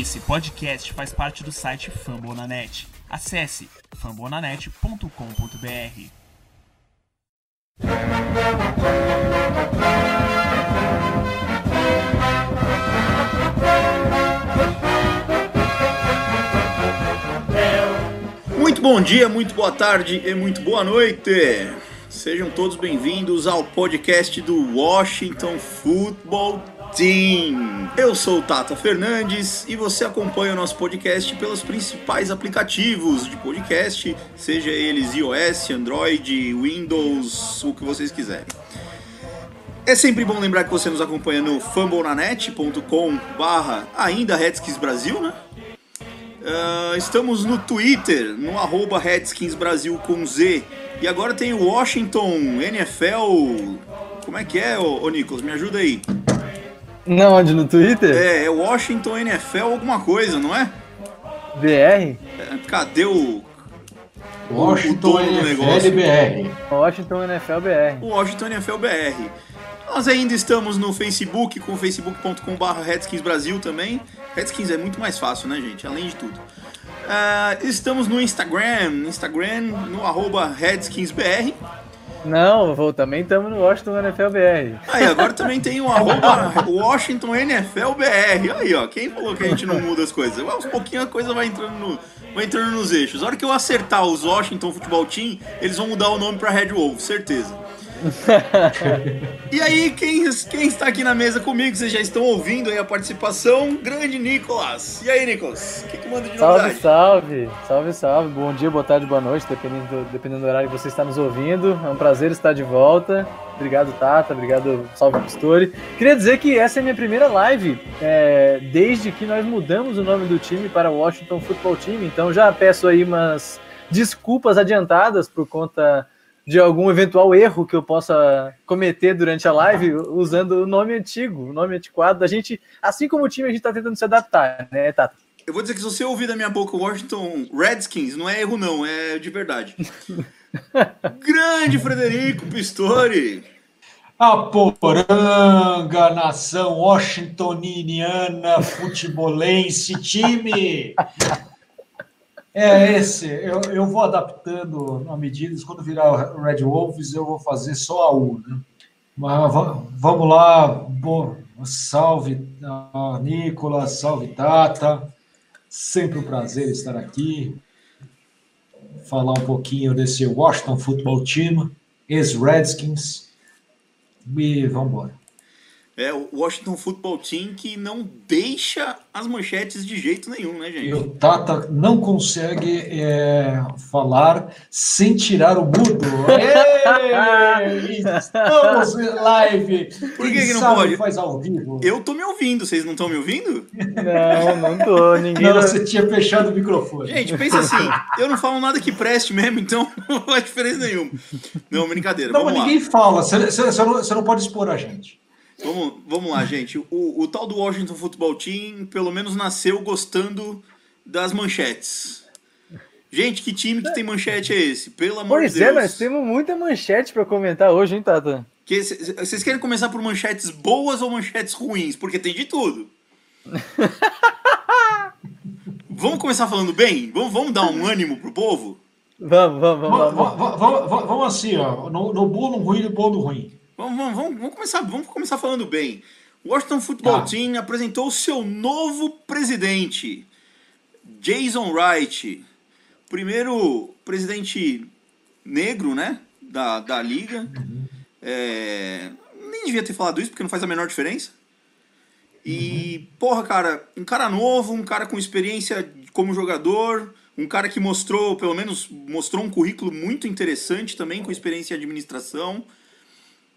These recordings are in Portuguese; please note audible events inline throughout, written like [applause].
Esse podcast faz parte do site Fambonanet. Acesse fambonanet.com.br. Muito bom dia, muito boa tarde e muito boa noite. Sejam todos bem-vindos ao podcast do Washington Football Team. Eu sou o Tata Fernandes e você acompanha o nosso podcast pelos principais aplicativos de podcast, seja eles iOS, Android, Windows, o que vocês quiserem. É sempre bom lembrar que você nos acompanha no fumblenanet.com barra ainda Redskins Brasil, né? Uh, estamos no Twitter, no arroba Redskins Brasil com Z. E agora tem o Washington NFL. Como é que é, ô, ô Nicolas? Me ajuda aí. Não, onde? No Twitter? É, é Washington NFL alguma coisa, não é? BR? É, cadê o. Washington NFL negócio? BR. Washington NFL BR. O Washington NFL BR. Nós ainda estamos no Facebook, com facebook.com.br Redskins Brasil também. Redskins é muito mais fácil, né, gente? Além de tudo. Ah, estamos no Instagram, no Instagram, no arroba RedskinsBR. Não, vou, também estamos no Washington NFL BR. Aí, agora também tem o arroba Washington NFL BR. Aí, ó, quem falou que a gente não muda as coisas? Aos pouquinho a coisa vai entrando, no, vai entrando nos eixos. A hora que eu acertar os Washington Futebol Team, eles vão mudar o nome pra Red Wolf, certeza. [laughs] E aí, quem, quem está aqui na mesa comigo, vocês já estão ouvindo aí a participação, grande Nicolas. E aí, Nicolas, o que, que manda de Salve, novidade? salve! Salve, salve! Bom dia, boa tarde, boa noite, dependendo do, dependendo do horário que você está nos ouvindo. É um prazer estar de volta. Obrigado, Tata. Obrigado, Salve Pistori. Queria dizer que essa é a minha primeira live é, desde que nós mudamos o nome do time para Washington Football Team. Então já peço aí umas desculpas adiantadas por conta de algum eventual erro que eu possa cometer durante a live usando o nome antigo, o nome antiquado. A gente, assim como o time, a gente está tentando se adaptar, né, Tata? Eu vou dizer que se você ouvir da minha boca Washington Redskins, não é erro não, é de verdade. [laughs] grande Frederico Pistori. A poranga, nação washingtoniana, futebolense, time! É esse, eu, eu vou adaptando a medidas. Quando virar o Red Wolves, eu vou fazer só a U, né? Mas va- vamos lá, bom, salve ah, Nicolas, salve Tata. Sempre um prazer estar aqui. Falar um pouquinho desse Washington Football Team, ex-Redskins. E vamos embora. É o Washington Football Team que não deixa as manchetes de jeito nenhum, né, gente? E o Tata não consegue é, falar sem tirar o mudo. [laughs] Estamos em live. Por que que não sabe pode? faz ao vivo. Eu tô me ouvindo, vocês não estão me ouvindo? Não, não tô. Ninguém. Não, você tinha fechado o microfone. Gente, pensa assim, eu não falo nada que preste mesmo, então [laughs] não faz diferença nenhuma. Não, brincadeira, não, mas lá. ninguém fala. Você, você- você não, você não pode expor a gente. Vamos, vamos lá, gente. O, o tal do Washington Football Team, pelo menos nasceu gostando das manchetes. Gente, que time que tem manchete é esse? Pelo amor Pois de Deus. é, nós temos muita manchete para comentar hoje, hein, Tata? Vocês querem começar por manchetes boas ou manchetes ruins? Porque tem de tudo. [laughs] vamos começar falando bem? Vamos, vamos dar um ânimo pro povo? Vamos, vamos, vamos. Vamos, vamos. vamos- vamos- vamos- vamos assim, ó, no, no bom, no ruim e no bom, no ruim. Vamos, vamos, vamos, vamos começar, vamos começar falando bem. O Washington Football Tá. Team apresentou o seu novo presidente, Jason Wright. Primeiro presidente negro, né? Da, da liga. É, nem devia ter falado isso, porque não faz a menor diferença. E, porra, cara, um cara novo, um cara com experiência como jogador, um cara que mostrou, pelo menos, mostrou um currículo muito interessante também, com experiência em administração.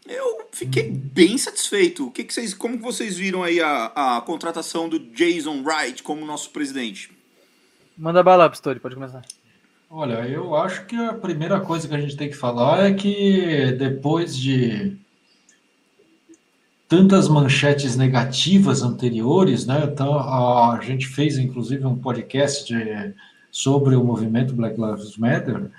Eu fiquei bem satisfeito. O que, que vocês, como que vocês viram aí a, a contratação do Jason Wright como nosso presidente? Manda bala, Pistori, pode começar. Olha, eu acho que a primeira coisa que a gente tem que falar é que depois de tantas manchetes negativas anteriores, né? Então, a gente fez inclusive um podcast de- sobre o movimento Black Lives Matter.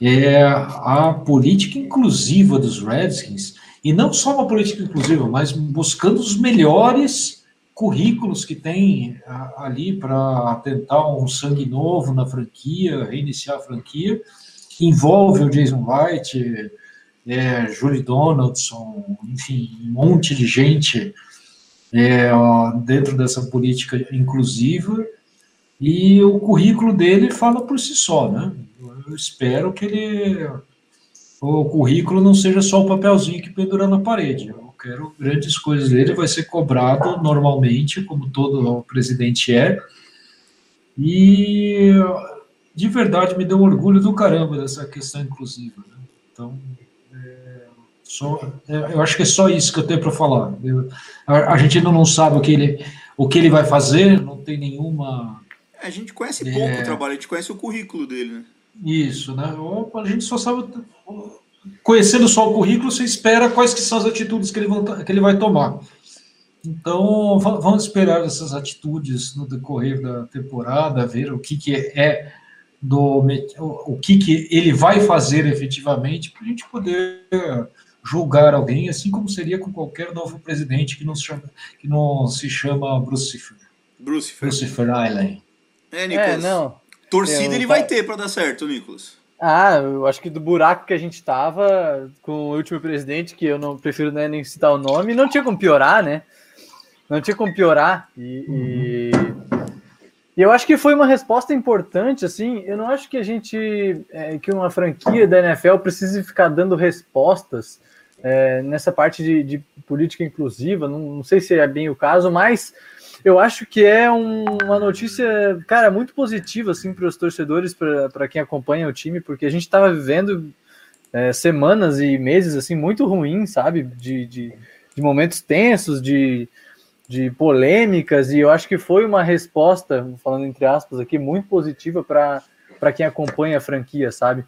É a política inclusiva dos Redskins, e não só uma política inclusiva, mas buscando os melhores currículos que tem ali para tentar um sangue novo na franquia, reiniciar a franquia, envolve o Jason White, é, Julie Donaldson, enfim, um monte de gente é, dentro dessa política inclusiva, e o currículo dele fala por si só, né? Eu espero que ele o currículo não seja só o papelzinho que pendura na parede. Eu quero grandes coisas dele, vai ser cobrado normalmente, como todo presidente é. E de verdade me deu orgulho do caramba dessa questão inclusiva. Né? Então, é, só, é, eu acho que é só isso que eu tenho para falar. Eu, a, a, gente ainda não sabe o que, ele, o que ele vai fazer, não tem nenhuma. A gente conhece pouco é, o trabalho, a gente conhece o currículo dele, né? Isso, né? A gente só sabe. Conhecendo só o currículo, você espera quais que são as atitudes que ele, vão, que ele vai tomar. Então, vamos esperar essas atitudes no decorrer da temporada, ver o que, que é do o que, que ele vai fazer efetivamente para a gente poder julgar alguém, assim como seria com qualquer novo presidente que não se chama, que não se chama Brucifer. Brucifer. Brucifer Island. É, Nicolas. É, não. Torcida ele vai ter para dar certo, Nicolas. Ah, eu acho que do buraco que a gente tava com o último presidente, que eu não prefiro né, nem citar o nome, não tinha como piorar, né? Não tinha como piorar. E, uhum. e, e, eu acho que foi uma resposta importante, assim. Eu não acho que a gente, é, que uma franquia da NFL precise ficar dando respostas é, nessa parte de, de política inclusiva. Não, não sei se é bem o caso, mas eu acho que é um, uma notícia, cara, muito positiva assim para os torcedores, para quem acompanha o time, porque a gente estava vivendo é, semanas e meses assim muito ruins, sabe, de, de, de, momentos tensos, de, de polêmicas, e eu acho que foi uma resposta, falando entre aspas aqui, muito positiva para quem acompanha a franquia, sabe?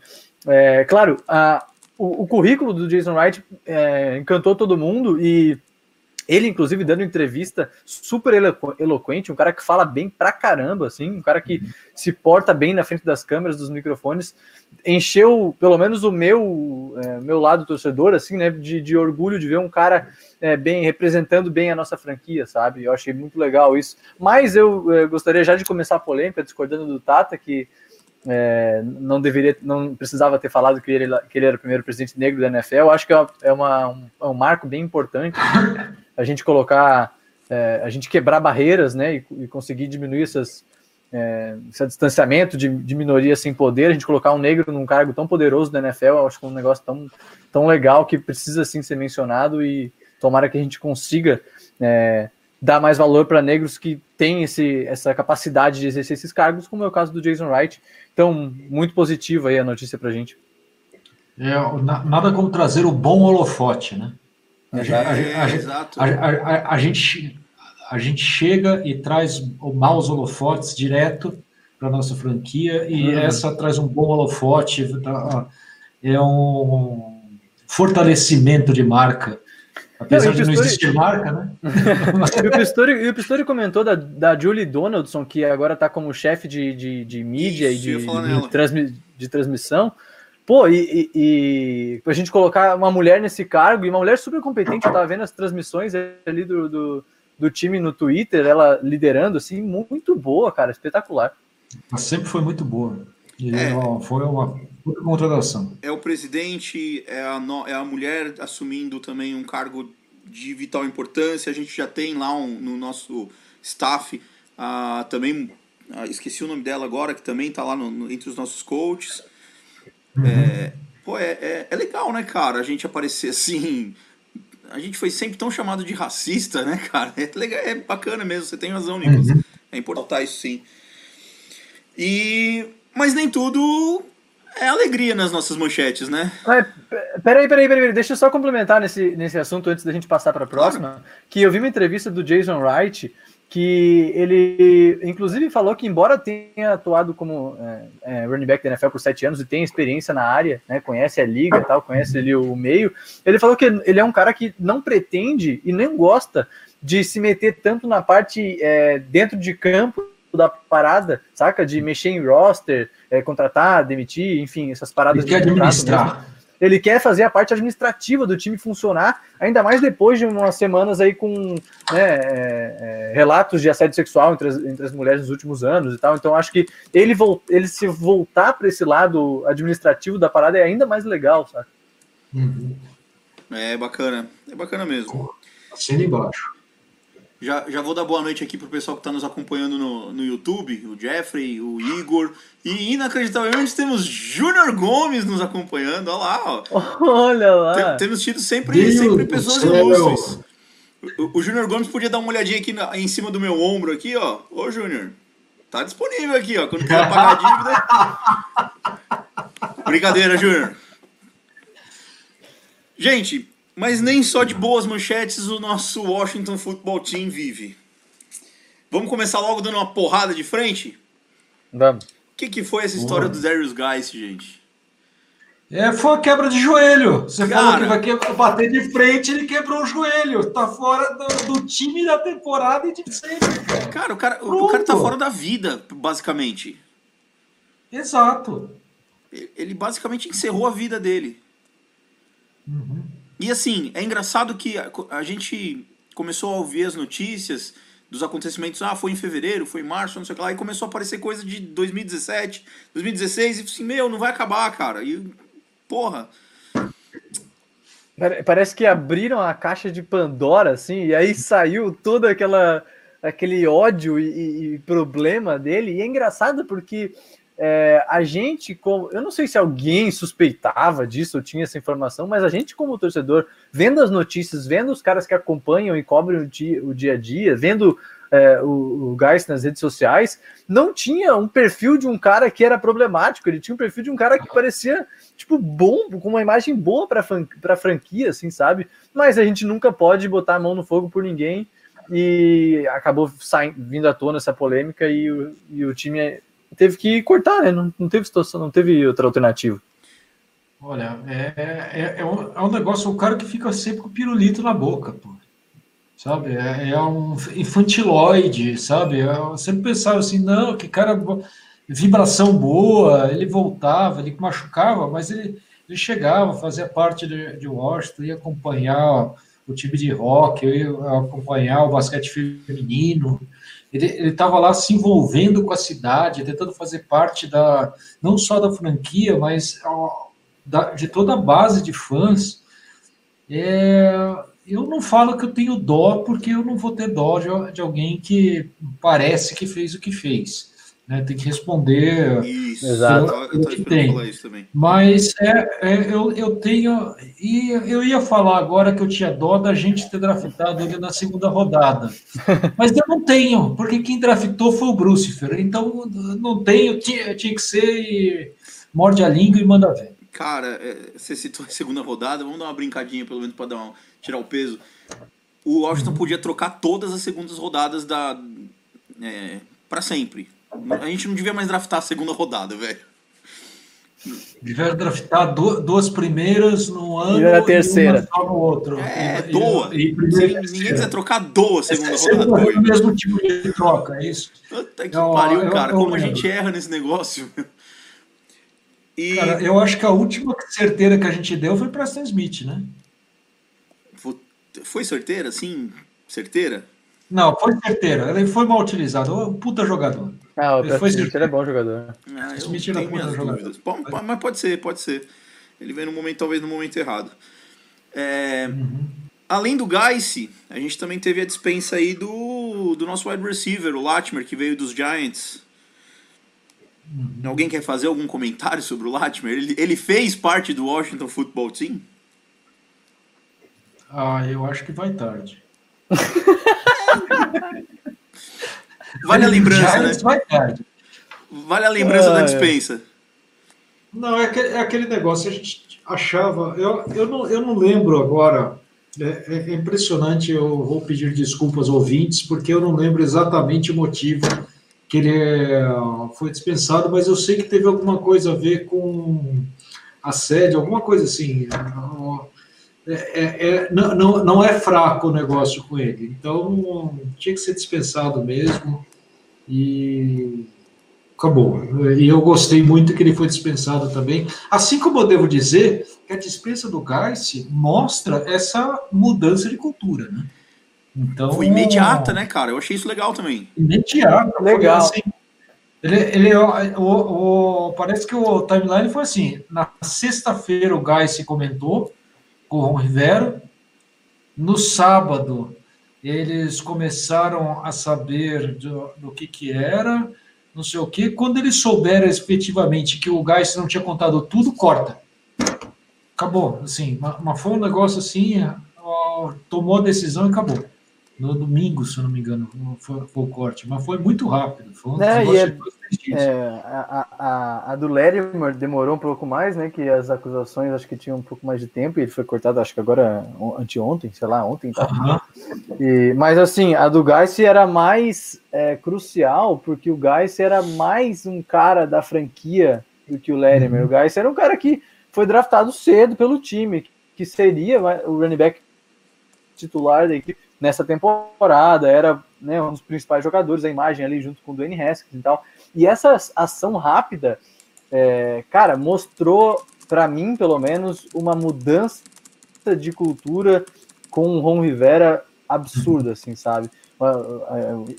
É, claro, a, o, o currículo do Jason Wright é, encantou todo mundo e ele, inclusive, dando entrevista super elo eloquente, um cara que fala bem pra caramba, assim, um cara que uhum. se porta bem na frente das câmeras, dos microfones, encheu, pelo menos, o meu, é, meu lado torcedor, assim, né, de, de orgulho de ver um cara é, bem representando bem a nossa franquia, sabe? Eu achei muito legal isso. Mas eu é, gostaria já de começar a polêmica, discordando do Tata, que é, não deveria, não precisava ter falado que ele, que ele era o primeiro presidente negro da NFL. Eu acho que é, é uma um, é um marco bem importante a gente colocar, é, a gente quebrar barreiras, né, e, e conseguir diminuir essas, é, esse distanciamento de, de minorias sem poder, a gente colocar um negro num cargo tão poderoso da NFL, eu acho que é um negócio tão, tão legal que precisa sim ser mencionado e tomara que a gente consiga é, dar mais valor para negros que têm esse, essa capacidade de exercer esses cargos, como é o caso do Jason Wright. Então, muito positiva aí a notícia para a gente. É, nada como trazer o bom holofote, né? A, gente, a gente chega e traz maus holofotes direto para nossa franquia e uhum. essa traz um bom holofote, tá, é um fortalecimento de marca. Apesar não, de não existir marca, né? [laughs] e, o Pistori, o Pistori comentou da, da Julie Donaldson, que agora está como chefe de, de, de mídia Isso, e de, de, transmi, de transmissão. Pô, e, e, e a gente colocar uma mulher nesse cargo, e uma mulher super competente, eu tava vendo as transmissões ali do, do, do time no Twitter, ela liderando, assim, muito boa, cara, espetacular. Ela sempre foi muito boa. E é, foi uma contratação. É o presidente, é a, é a mulher assumindo também um cargo de vital importância. A gente já tem lá um, no nosso staff uh, também, uh, esqueci o nome dela agora, que também está lá no, no, entre os nossos coaches. Uhum. É, pô, é, é, é, legal, né, cara, a gente aparecer assim. A gente foi sempre tão chamado de racista, né, cara? É, legal, é bacana mesmo, você tem razão, Nicolas. Uhum. É importante isso sim. E. Mas nem tudo é alegria nas nossas manchetes, né? É, peraí, peraí, peraí, deixa eu só complementar nesse, nesse assunto antes da gente passar para a próxima. Claro. Que eu vi uma entrevista do Jason Wright que ele, inclusive, falou que, embora tenha atuado como é, é, running back da NFL por sete anos e tenha experiência na área, né, conhece a liga e tal, conhece ali o meio, ele falou que ele é um cara que não pretende e nem gosta de se meter tanto na parte é, dentro de campo da parada, saca? De mexer em roster, é, contratar, demitir, enfim, essas paradas ele de administrar. ele quer fazer a parte administrativa do time funcionar, ainda mais depois de umas semanas aí com né, é, é, relatos de assédio sexual entre as, entre as, mulheres nos últimos anos e tal. Então acho que ele, ele se voltar para esse lado administrativo da parada é ainda mais legal, sabe? Uhum. É bacana, é bacana mesmo. Assina embaixo. Já, já vou dar boa noite aqui pro pessoal que está nos acompanhando no, no YouTube, o Jeffrey, o Igor. E inacreditavelmente temos Júnior Gomes nos acompanhando. Olha lá, ó. Olha lá. Tem, temos tido sempre, sempre pessoas ilustres. O, o Júnior Gomes podia dar uma olhadinha aqui na, em cima do meu ombro aqui, ó. Ô, Júnior. Tá disponível aqui, ó. Quando quiser pagar a [laughs] dívida. Brincadeira, Júnior. Gente, mas nem só de boas manchetes o nosso Washington Football Team vive. Vamos começar logo dando uma porrada de frente? Vamos. O que, que foi essa história do Darius Guys, gente? É, foi a quebra de joelho. Você Cara, falou que vai quebrar, bater de frente, ele quebrou o joelho. Tá fora do, do time da temporada e de sempre. Cara, cara o, cara, o cara tá fora da vida, basicamente. Exato. Ele basicamente encerrou a vida dele. Uhum. E assim, é engraçado que a, a, gente começou a ouvir as notícias dos acontecimentos, ah, foi em fevereiro, foi em março, não sei o que lá, e começou a aparecer coisa de 2017, 2016, e assim, meu, não vai acabar, cara. E, porra. Parece que abriram a caixa de Pandora, assim, e aí saiu toda aquela aquele ódio e, e problema dele. E é engraçado porque é, a gente, como eu não sei se alguém suspeitava disso ou tinha essa informação, mas a gente, como torcedor, vendo as notícias, vendo os caras que acompanham e cobrem o dia, o dia a dia, vendo é, o, o nas redes sociais, não tinha um perfil de um cara que era problemático, ele tinha um perfil de um cara que parecia, tipo, bom, com uma imagem boa para a franquia, assim, sabe? Mas a gente nunca pode botar a mão no fogo por ninguém e acabou saindo, vindo à tona essa polêmica e o, e o time teve que cortar, né? Não, não teve situação, não teve outra alternativa. Olha, é, é, é, um, é um negócio, o cara que fica sempre com o pirulito na boca, pô. Sabe? É, é um infantiloide, sabe? Eu sempre pensava assim, não, que cara, vibração boa, ele voltava, ele machucava, mas ele, ele chegava, fazia parte de, de Washington, ia acompanhar o time de rock, ia acompanhar o basquete feminino, ele estava lá se envolvendo com a cidade, tentando fazer parte da não só da franquia, mas ó, da, de toda a base de fãs. É, eu não falo que eu tenho dó, porque eu não vou ter dó de, de alguém que parece que fez o que fez né? Tem que responder. Isso, Exato. Eu, eu que tem. Isso também. Mas é, é, eu, eu tenho. E eu ia falar agora que eu tinha dó da gente ter draftado ele na segunda rodada. [laughs] Mas eu não tenho, porque quem draftou foi o Brucifer. Então não tenho, tinha, tinha que ser e morde a língua e manda ver. Cara, é, você citou a segunda rodada, vamos dar uma brincadinha pelo menos para um, tirar o peso. O Washington uhum. podia trocar todas as segundas rodadas da é, para sempre. A gente não devia mais draftar a segunda rodada, velho. Devia draftar duas primeiras no ano e a terceira. E no outro. É, e, doa. E, e ninguém quiser trocar doa a segunda é, rodada. É o mesmo tipo de troca, é isso? Puta que pariu, cara. Eu, como a gente erra nesse negócio. [laughs] E... Cara, eu acho que a última certeira que a gente deu foi para Stan Smith, né? Foi certeira, sim? Certeira? Não, foi certeira. Ele foi mal utilizado. Um puta jogador. Ah, o foi Smith, ele é bom jogador. Ah, eu Smith tenho minhas dúvidas. mas pode ser, pode ser. Ele vem no momento, talvez no momento errado. É, uhum. Além do Geiss, a gente também teve a dispensa aí do, do nosso wide receiver, o Latimer, que veio dos Giants. Uhum. Alguém quer fazer algum comentário sobre o Latimer? Ele, ele fez parte do Washington Football Team? Ah, eu acho que vai tarde. [laughs] vale a lembrança, né? Vai tarde. Vale a lembrança da dispensa. Não, é aquele, é aquele negócio, a gente achava. Eu, eu, não, eu não lembro agora. É, é, impressionante, eu vou pedir desculpas aos ouvintes, porque eu não lembro exatamente o motivo que ele é, foi dispensado, mas eu sei que teve alguma coisa a ver com assédio, alguma coisa assim. É, é, é, não, não é fraco o negócio com ele. Então, tinha que ser dispensado mesmo. E, Acabou. E eu gostei muito que ele foi dispensado também. Assim como eu devo dizer que a dispensa do Garci mostra essa mudança de cultura, né? Então, foi imediata, né, cara? Eu achei isso legal também. Imediata. Legal. Assim, ele, ele o, o, parece que o timeline foi assim: na sexta-feira o Garci comentou com o Rivera, no sábado eles começaram a saber do, do que que era não sei o quê. Quando eles souberam efetivamente que o Gás não tinha contado tudo, corta. Acabou. Assim, mas foi um negócio assim, ó, tomou a decisão e acabou. No domingo, se eu não me engano, foi, foi o corte, mas foi muito rápido. Foi um é, é, é, a, a, a do Lerimer demorou um pouco mais, né? Que as acusações acho que tinham um pouco mais de tempo e ele foi cortado, acho que agora anteontem, sei lá, ontem. Tá? Uhum. E, mas assim, a do Geist era mais é, crucial porque o Geist era mais um cara da franquia do que o Lerimer. Uhum. O Geist era um cara que foi draftado cedo pelo time, que seria o running back titular da equipe nessa temporada, era né, um dos principais jogadores, a imagem ali junto com o Dwayne Haskins e tal. E essa ação rápida, é, cara, mostrou para mim, pelo menos, uma mudança de cultura com o Ron Rivera absurda, assim, sabe?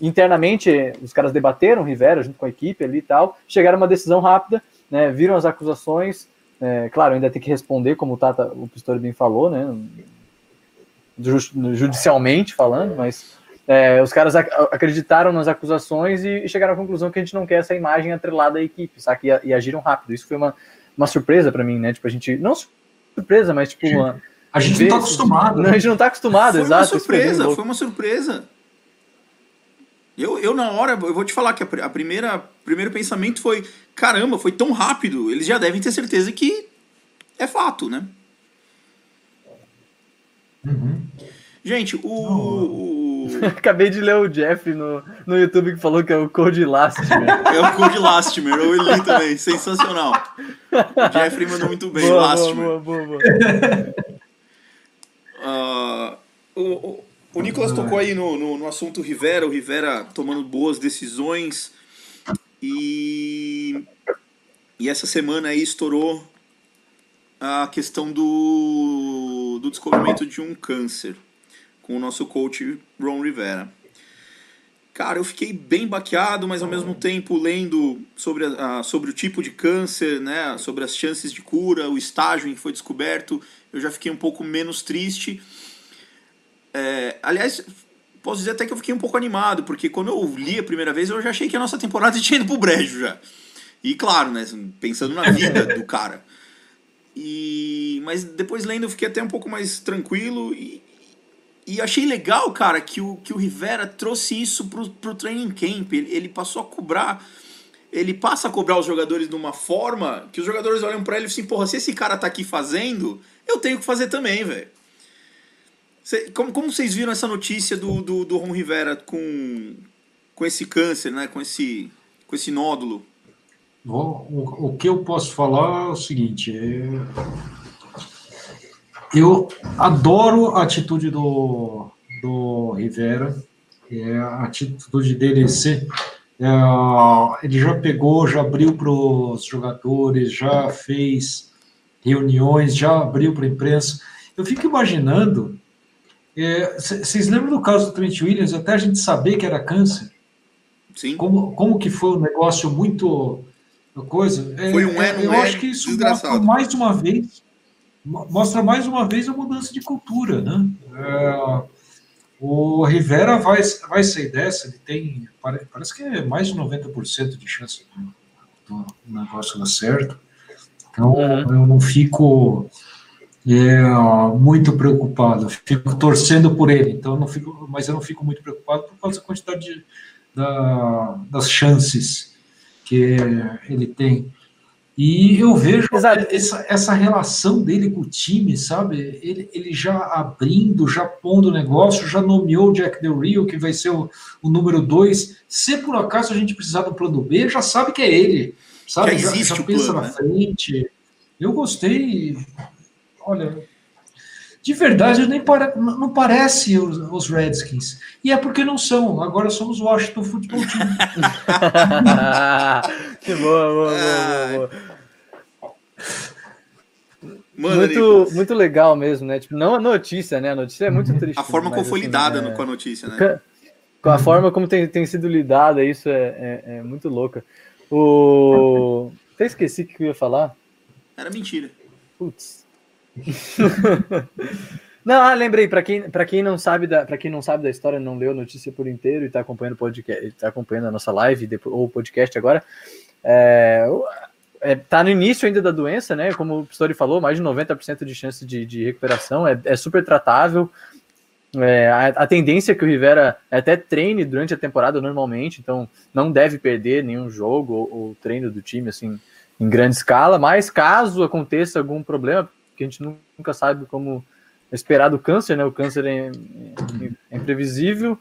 Internamente, os caras debateram Rivera junto com a equipe ali e tal, chegaram a uma decisão rápida, né, viram as acusações, é, claro, ainda tem que responder, como o Tata, o Pistori bem falou, né, judicialmente falando, mas é, os caras ac acreditaram nas acusações e, e, chegaram à conclusão que a gente não quer essa imagem atrelada à equipe, sabe? E, e agiram rápido. Isso foi uma, uma surpresa para mim, né? Tipo, a gente. Não surpresa, mas tipo. Uma, a gente não tá acostumado. Não, [laughs] a gente não tá acostumado, foi exato. Uma surpresa, foi uma surpresa. Eu, eu, na hora, eu vou te falar que a, a primeira primeiro pensamento foi: caramba, foi tão rápido, eles já devem ter certeza que é fato, né? Uhum. Gente, o, o, [laughs] Acabei de ler o Jeff no, no YouTube que falou que é o Code Lastimer. [laughs] é o Code Lastimer, eu li também, sensacional. O Jeffrey mandou muito bem, boa, Lastimer. Boa, boa, boa, uh, o, o, o Nicolas tocou aí no, no, no, assunto Rivera, o Rivera tomando boas decisões e, e essa semana aí estourou a questão do, do descobrimento de um câncer com o nosso coach Ron Rivera. Cara, eu fiquei bem baqueado, mas ao mesmo tempo lendo sobre, a, sobre o tipo de câncer, né, sobre as chances de cura, o estágio em que foi descoberto, eu já fiquei um pouco menos triste. É, aliás, posso dizer até que eu fiquei um pouco animado, porque quando eu li a primeira vez, eu já achei que a nossa temporada [laughs] tinha ido pro brejo já. E claro, né, pensando na vida do cara. E, mas depois lendo eu fiquei até um pouco mais tranquilo e, e achei legal, cara, que o, que o Rivera trouxe isso pro, pro training camp. Ele, ele passou a cobrar. Ele passa a cobrar os jogadores de uma forma que os jogadores olham para ele e assim, porra, se esse cara tá aqui fazendo, eu tenho que fazer também, velho. Como, como vocês viram essa notícia do, do, do Ron Rivera com, com esse câncer, né? Com esse, com esse nódulo? O, o que eu posso falar é o seguinte: é... eu adoro a atitude do, do Rivera, é a atitude dele ser. É, ele já pegou, já abriu para os jogadores, já fez reuniões, já abriu para a imprensa. Eu fico imaginando. Vocês é, lembram do caso do Trent Williams, até a gente saber que era câncer? Sim. Como, como que foi um negócio muito coisa. É, Foi um é, eu é acho que isso desgraçado. mostra mais uma vez, mostra mais uma vez a mudança de cultura, né? É, o Rivera vai, vai sair dessa, ele tem, parece que é mais de 90% de chance do, do negócio dar certo. Então, uhum. eu não fico é, muito preocupado, fico torcendo por ele, então eu não fico, mas eu não fico muito preocupado por causa da quantidade de, da, das chances que ele tem. E eu vejo essa, essa relação dele com o time, sabe? Ele, ele já abrindo, já pondo o negócio, já nomeou o Jack Del Rio, que vai ser o, o número dois. Se por acaso a gente precisar do plano B, já sabe que é ele. Sabe? Já, já, já pensa plano, na né? frente. Eu gostei. Olha, de verdade nem para, não parece os, os, Redskins. E é porque não são. Agora somos o Washington Football Team. [laughs] boa, boa, boa, boa. Mano, muito, muito legal mesmo, né? Tipo, não a notícia, né? A notícia é muito triste. a forma como foi assim, lidada é- no- com a notícia, né? Com a forma como tem, tem sido lidada, isso é, é, é muito louca. O... Até esqueci o que eu ia falar. Era mentira. Putz. [laughs] não, ah, lembrei, para quem, pra quem não sabe da, para quem não sabe da história, não leu a notícia por inteiro e tá acompanhando o podcast, tá acompanhando a nossa live depois, ou o podcast agora, é, é, tá no início ainda da doença, né? Como o Pistori falou, mais de 90% de chance de, de recuperação, é, é super tratável. É, a, a tendência é que o Rivera até treine durante a temporada normalmente, então não deve perder nenhum jogo ou, ou treino do time assim em grande escala, mas caso aconteça algum problema, que a gente nu- nunca sabe como esperar do câncer, né? O câncer é, é- é imprevisível.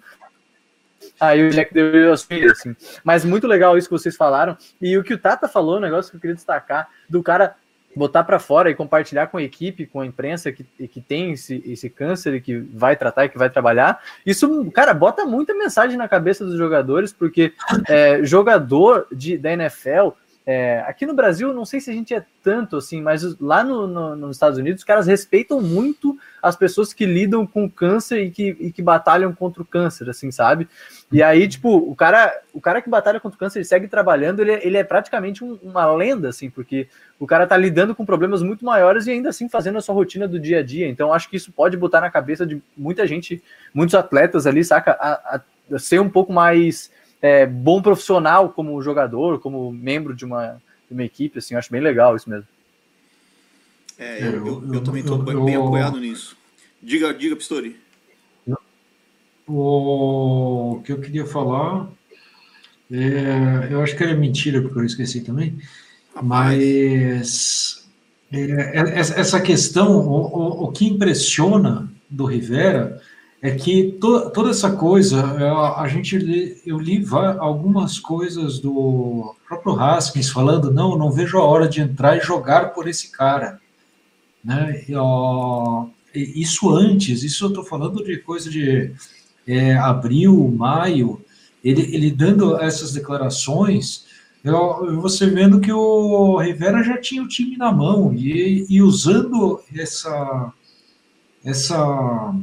Aí o Jack deu assumir, assim. Mas muito legal isso que vocês falaram. E o que o Tata falou, um negócio que eu queria destacar, do cara botar para fora e compartilhar com a equipe, com a imprensa que, que tem esse, esse câncer e que vai tratar e que vai trabalhar. Isso, cara, bota muita mensagem na cabeça dos jogadores, porque é, jogador de, da NFL é, aqui no Brasil, não sei se a gente é tanto assim, mas lá no- no- nos Estados Unidos, os caras respeitam muito as pessoas que lidam com câncer e que, e que batalham contra o câncer, assim, sabe? E aí, tipo, o cara, o cara que batalha contra o câncer, ele segue trabalhando, ele, é- ele é praticamente um- uma lenda, assim, porque o cara tá lidando com problemas muito maiores e ainda assim fazendo a sua rotina do dia a dia. Então, acho que isso pode botar na cabeça de muita gente, muitos atletas ali, saca? A, a ser um pouco mais é, bom profissional como jogador, como membro de uma, de uma equipe, assim, eu acho bem legal isso mesmo. É, É, eu, eu- eu, eu também eu- bem eu- apoiado nisso. Diga, diga, Pistori. O que eu queria falar, é, eu acho que era mentira, porque eu esqueci também, mas é, é- essa essa questão, o, o- o que impressiona do Rivera é que to- toda essa coisa, é, a gente eu li algumas coisas do próprio Haskins falando, não, não vejo a hora de entrar e jogar por esse cara, né? Isso antes, isso eu estou falando de coisa de é, abril, maio, ele, ele dando essas declarações, eu, você vendo que o Rivera já tinha o time na mão e, e usando essa, essa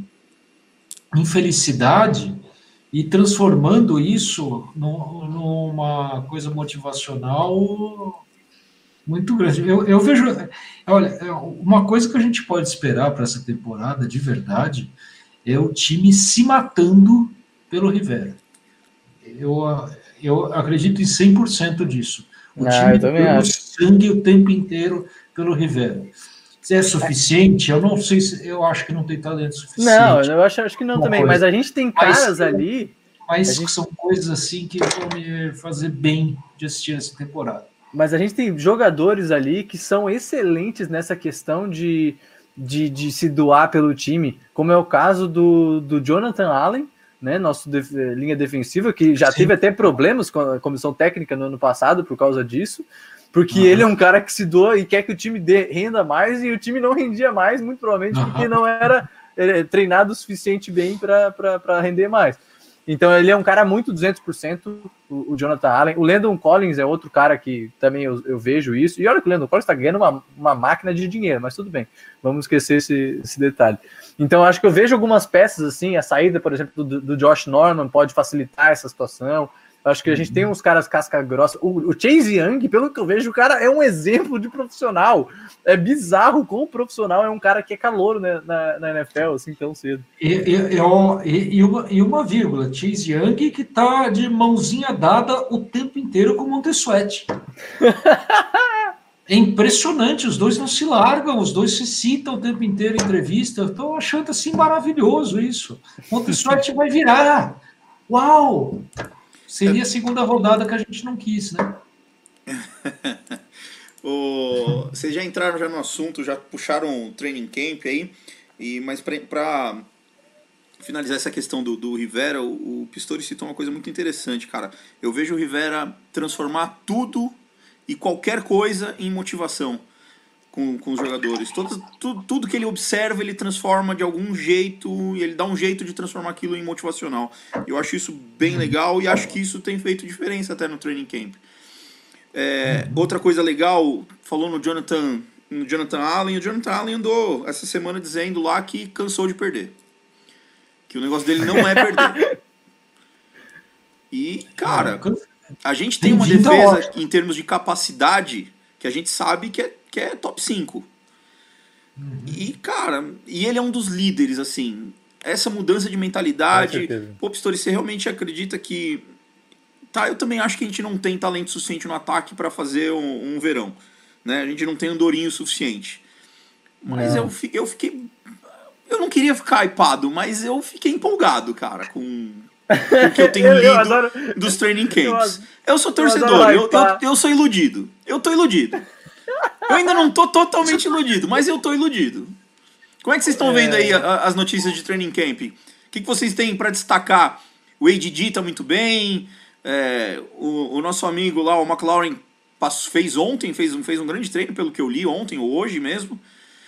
infelicidade e transformando isso nu- numa coisa motivacional muito grande. Eu, eu vejo, olha, é, uma coisa que a gente pode esperar para essa temporada de verdade é o time se matando pelo Rivera. Eu, eu acredito em 100% disso. O Ah, time acho. sangue o tempo inteiro pelo Rivera. Se é suficiente, eu não sei se eu acho que não tem talento suficiente. Não, eu acho, acho que não Uma também, coisa. mas a gente tem Mas- caras ali, mas gente- são coisas assim que vão me fazer bem de assistir essa temporada. mas a gente tem jogadores ali que são excelentes nessa questão de, de, de se doar pelo time, como é o caso do, do Jonathan Allen, né, nosso def- linha defensiva, que já Sim. teve até problemas com a comissão técnica no ano passado por causa disso, porque Aham. ele é um cara que se doa e quer que o time dê, renda mais, e o time não rendia mais, muito provavelmente porque Aham. não era eh, treinado o suficiente bem para render mais. Então ele é um cara muito 200%, o, o Jonathan Allen. O Landon Collins é outro cara que também eu, eu vejo isso. E olha que o Landon Collins está ganhando uma, uma máquina de dinheiro, mas tudo bem, vamos esquecer esse, esse detalhe. Então acho que eu vejo algumas peças assim, a saída, por exemplo, do, do Josh Norman pode facilitar essa situação. Acho que a gente tem uns caras casca grossa. O, o Chase Young, pelo que eu vejo, o cara é um exemplo de profissional. É bizarro como profissional é um cara que é calor né, na, na NFL, assim, tão cedo. E, e- eu- e- e uma, e uma vírgula, Chase Young que tá de mãozinha dada o tempo inteiro com o Montesuete. [laughs] É impressionante, os dois não se largam, os dois se citam o tempo inteiro em entrevista. Estou achando assim maravilhoso isso. Montesuete vai virar. Uau! Seria a segunda rodada que a gente não quis, né? [laughs] O- vocês já entraram já no assunto, já puxaram o training camp aí, e, mas para finalizar essa questão do, do Rivera, o, o Pistori citou uma coisa muito interessante, cara. Eu vejo o Rivera transformar tudo e qualquer coisa em motivação com, com os jogadores. Todo, tudo, tudo que ele observa, ele transforma de algum jeito, e ele dá um jeito de transformar aquilo em motivacional. Eu acho isso bem legal e acho que isso tem feito diferença até no training camp. É, outra coisa legal, falou no Jonathan, no Jonathan Allen, o Jonathan Allen andou essa semana dizendo lá que cansou de perder. Que o negócio dele não é perder. E, cara, a gente tem uma defesa ao em termos de capacidade que a gente sabe que é, que é top 5. E, cara, e ele é um dos líderes, assim. Essa mudança de mentalidade. Pô, Pistori, você realmente acredita que. Tá, eu também acho que a gente não tem talento suficiente no ataque para fazer um, um verão. Né? A gente não tem andorinho suficiente. Mas Não. eu, eu fiquei. Eu não queria ficar hypado, mas eu fiquei empolgado, cara, com, o que eu tenho [laughs] Eu- lido eu adoro- dos training [laughs] eu camps. ad- Eu sou torcedor, eu, eu, eu sou iludido. Eu tô iludido. Eu ainda não tô totalmente iludido, mas eu tô iludido. Como é que vocês estão vendo aí a- a- as notícias de training camp? O que, que vocês têm para destacar? O ADD tá muito bem. é, o, o nosso amigo lá, o McLaurin, pass- fez ontem, fez, um- fez um grande treino, pelo que eu li ontem, ou hoje mesmo.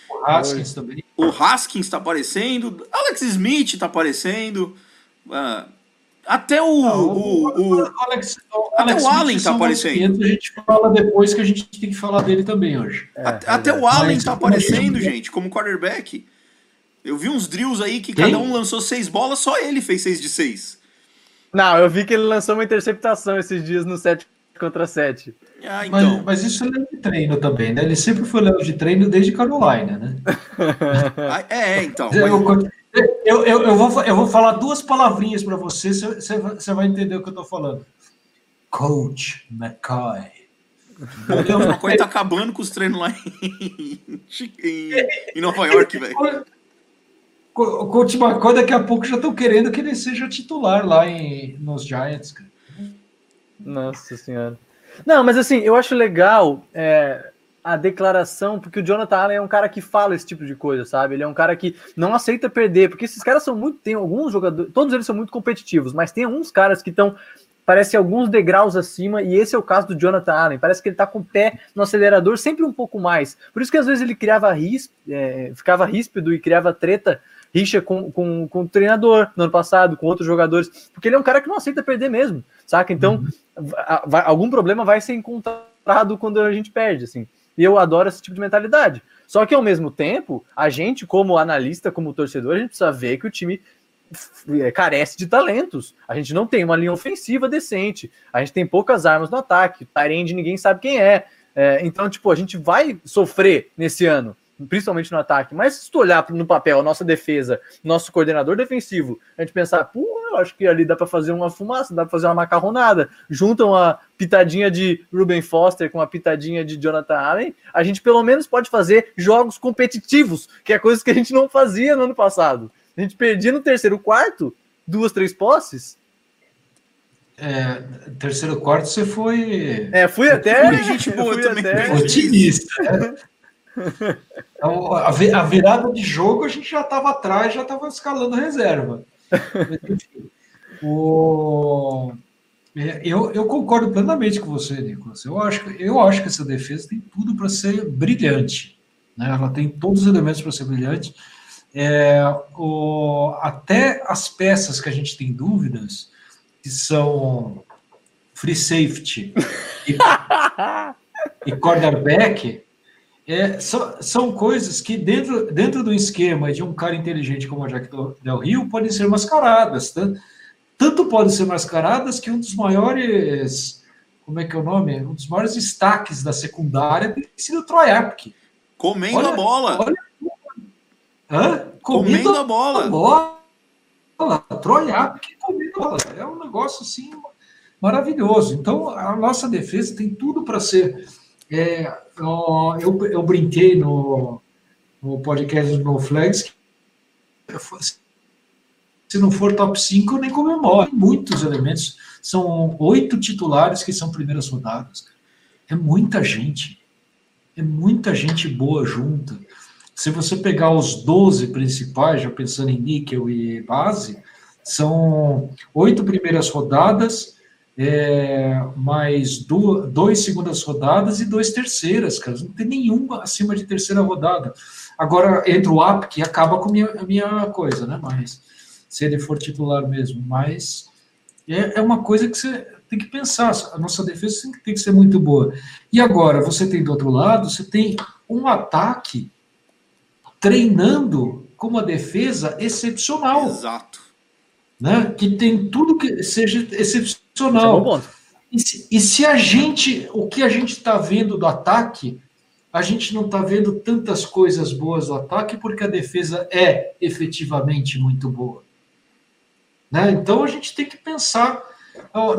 O Haskins também. O Haskins tá aparecendo. Alex Smith tá aparecendo. ah, até o, o, o- Alex, Até Alex o Allen tá são aparecendo. 500, A gente fala depois que a gente tem que falar dele também hoje. É, Até, até o. Allen Mas tá a gente- aparecendo, gente, como quarterback. Eu vi uns drills aí que Quem? cada um lançou seis bolas, só ele fez seis de seis. Não, eu vi que ele lançou uma interceptação esses dias no 7 contra 7. Ah, Mas, então. mas isso é de treino também, né? Ele sempre foi léo de treino desde Carolina, né? [laughs] Ah, é, então. Eu, [laughs] mas- eu, eu, eu, vou, eu vou falar duas palavrinhas para você, você, você vai- entender o que eu tô falando. Coach McCoy. o McCoy tá acabando com os treinos lá em, em, em Nova York, velho. O Coach McCoy daqui a pouco já estão querendo que ele seja titular lá em, nos Giants, cara. Nossa senhora. Não, mas assim, eu acho legal é, a declaração, porque o Jonathan Allen é um cara que fala esse tipo de coisa, sabe? Ele é um cara que não aceita perder, porque esses caras são muito. Tem alguns jogadores, todos eles são muito competitivos, mas tem alguns caras que estão. Parece alguns degraus acima, e esse é o caso do Jonathan Allen. Parece que ele tá com o pé no acelerador sempre um pouco mais. Por isso que às vezes ele criava ris, é, ficava ríspido e criava treta, rixa com, com, com o treinador no ano passado, com outros jogadores, porque ele é um cara que não aceita perder mesmo, saca? Então, va- vai- algum problema vai ser encontrado quando a gente perde, assim. E eu adoro esse tipo de mentalidade. Só que ao mesmo tempo, a gente, como analista, como torcedor, a gente precisa ver que o time é, carece de talentos. A gente não tem uma linha ofensiva decente. A gente tem poucas armas no ataque. Tyrande ninguém sabe quem é. É, então, tipo, a gente vai sofrer nesse ano, principalmente no ataque. Mas se tu olhar no papel a nossa defesa, nosso coordenador defensivo, a gente pensar, pô, eu acho que ali dá para fazer uma fumaça, dá para fazer uma macarronada. Junta uma pitadinha de Ruben Foster com uma pitadinha de Jonathan Allen, a gente pelo menos pode fazer jogos competitivos, que é coisa que a gente não fazia no ano passado. A gente perdia no terceiro quarto, duas, três posses. É, terceiro quarto você foi É, fui até. Gente boa também. até- otimista. [laughs] Então, a, a virada de jogo a gente já estava atrás, já estava escalando reserva. Mas, enfim, o- é, eu, eu concordo plenamente com você, Nicolas. Eu acho, que- eu acho que essa defesa tem tudo para ser brilhante. né? Ela tem todos os elementos para ser brilhante. É, o- até as peças que a gente tem dúvidas, que são free safety e, [laughs] e quarterback, é, são, são coisas que dentro, dentro do esquema de um cara inteligente como o Jack Del- Rio podem ser mascaradas. Tanto, tanto podem ser mascaradas que um dos maiores, como é que é o nome? Um dos maiores destaques da secundária tem sido o Troy Apke. Comendo Olha- a bola. olha- Hã? comendo a bola. bola. Troy Apke comendo a bola. É um negócio assim maravilhoso. Então, a nossa defesa tem tudo para ser. É, eu, eu brinquei no, no podcast do No Flags. que eu fa- Se não for top 5, eu nem comemoro. Tem muitos elementos. São oito titulares que são primeiras rodadas. É muita gente. É muita gente boa junta. Se você pegar os 12 principais, já pensando em níquel e base, são oito primeiras rodadas, é, mais du- dois segundas rodadas e dois terceiras, cara. Não tem nenhuma acima de terceira rodada. Agora entra o app que acaba com a minha, a minha coisa, né? Mas se ele for titular mesmo, mas é, é uma coisa que você tem que pensar, a nossa defesa tem que, tem que ser muito boa. E agora, você tem do outro lado, você tem um ataque treinando com uma defesa excepcional. Exato. Né? Que tem tudo que seja excepcional. É e, se, e se a gente, o que a gente está vendo do ataque, a gente não está vendo tantas coisas boas do ataque porque a defesa é efetivamente muito boa. Né? Então a gente tem que pensar,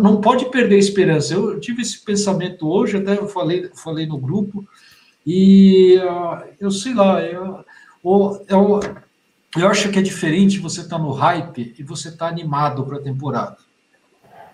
não pode perder a esperança. Eu tive esse pensamento hoje, até eu falei, falei no grupo, e eu sei lá, eu, eu, eu acho que é diferente você estar tá no hype e você estar tá animado para a temporada.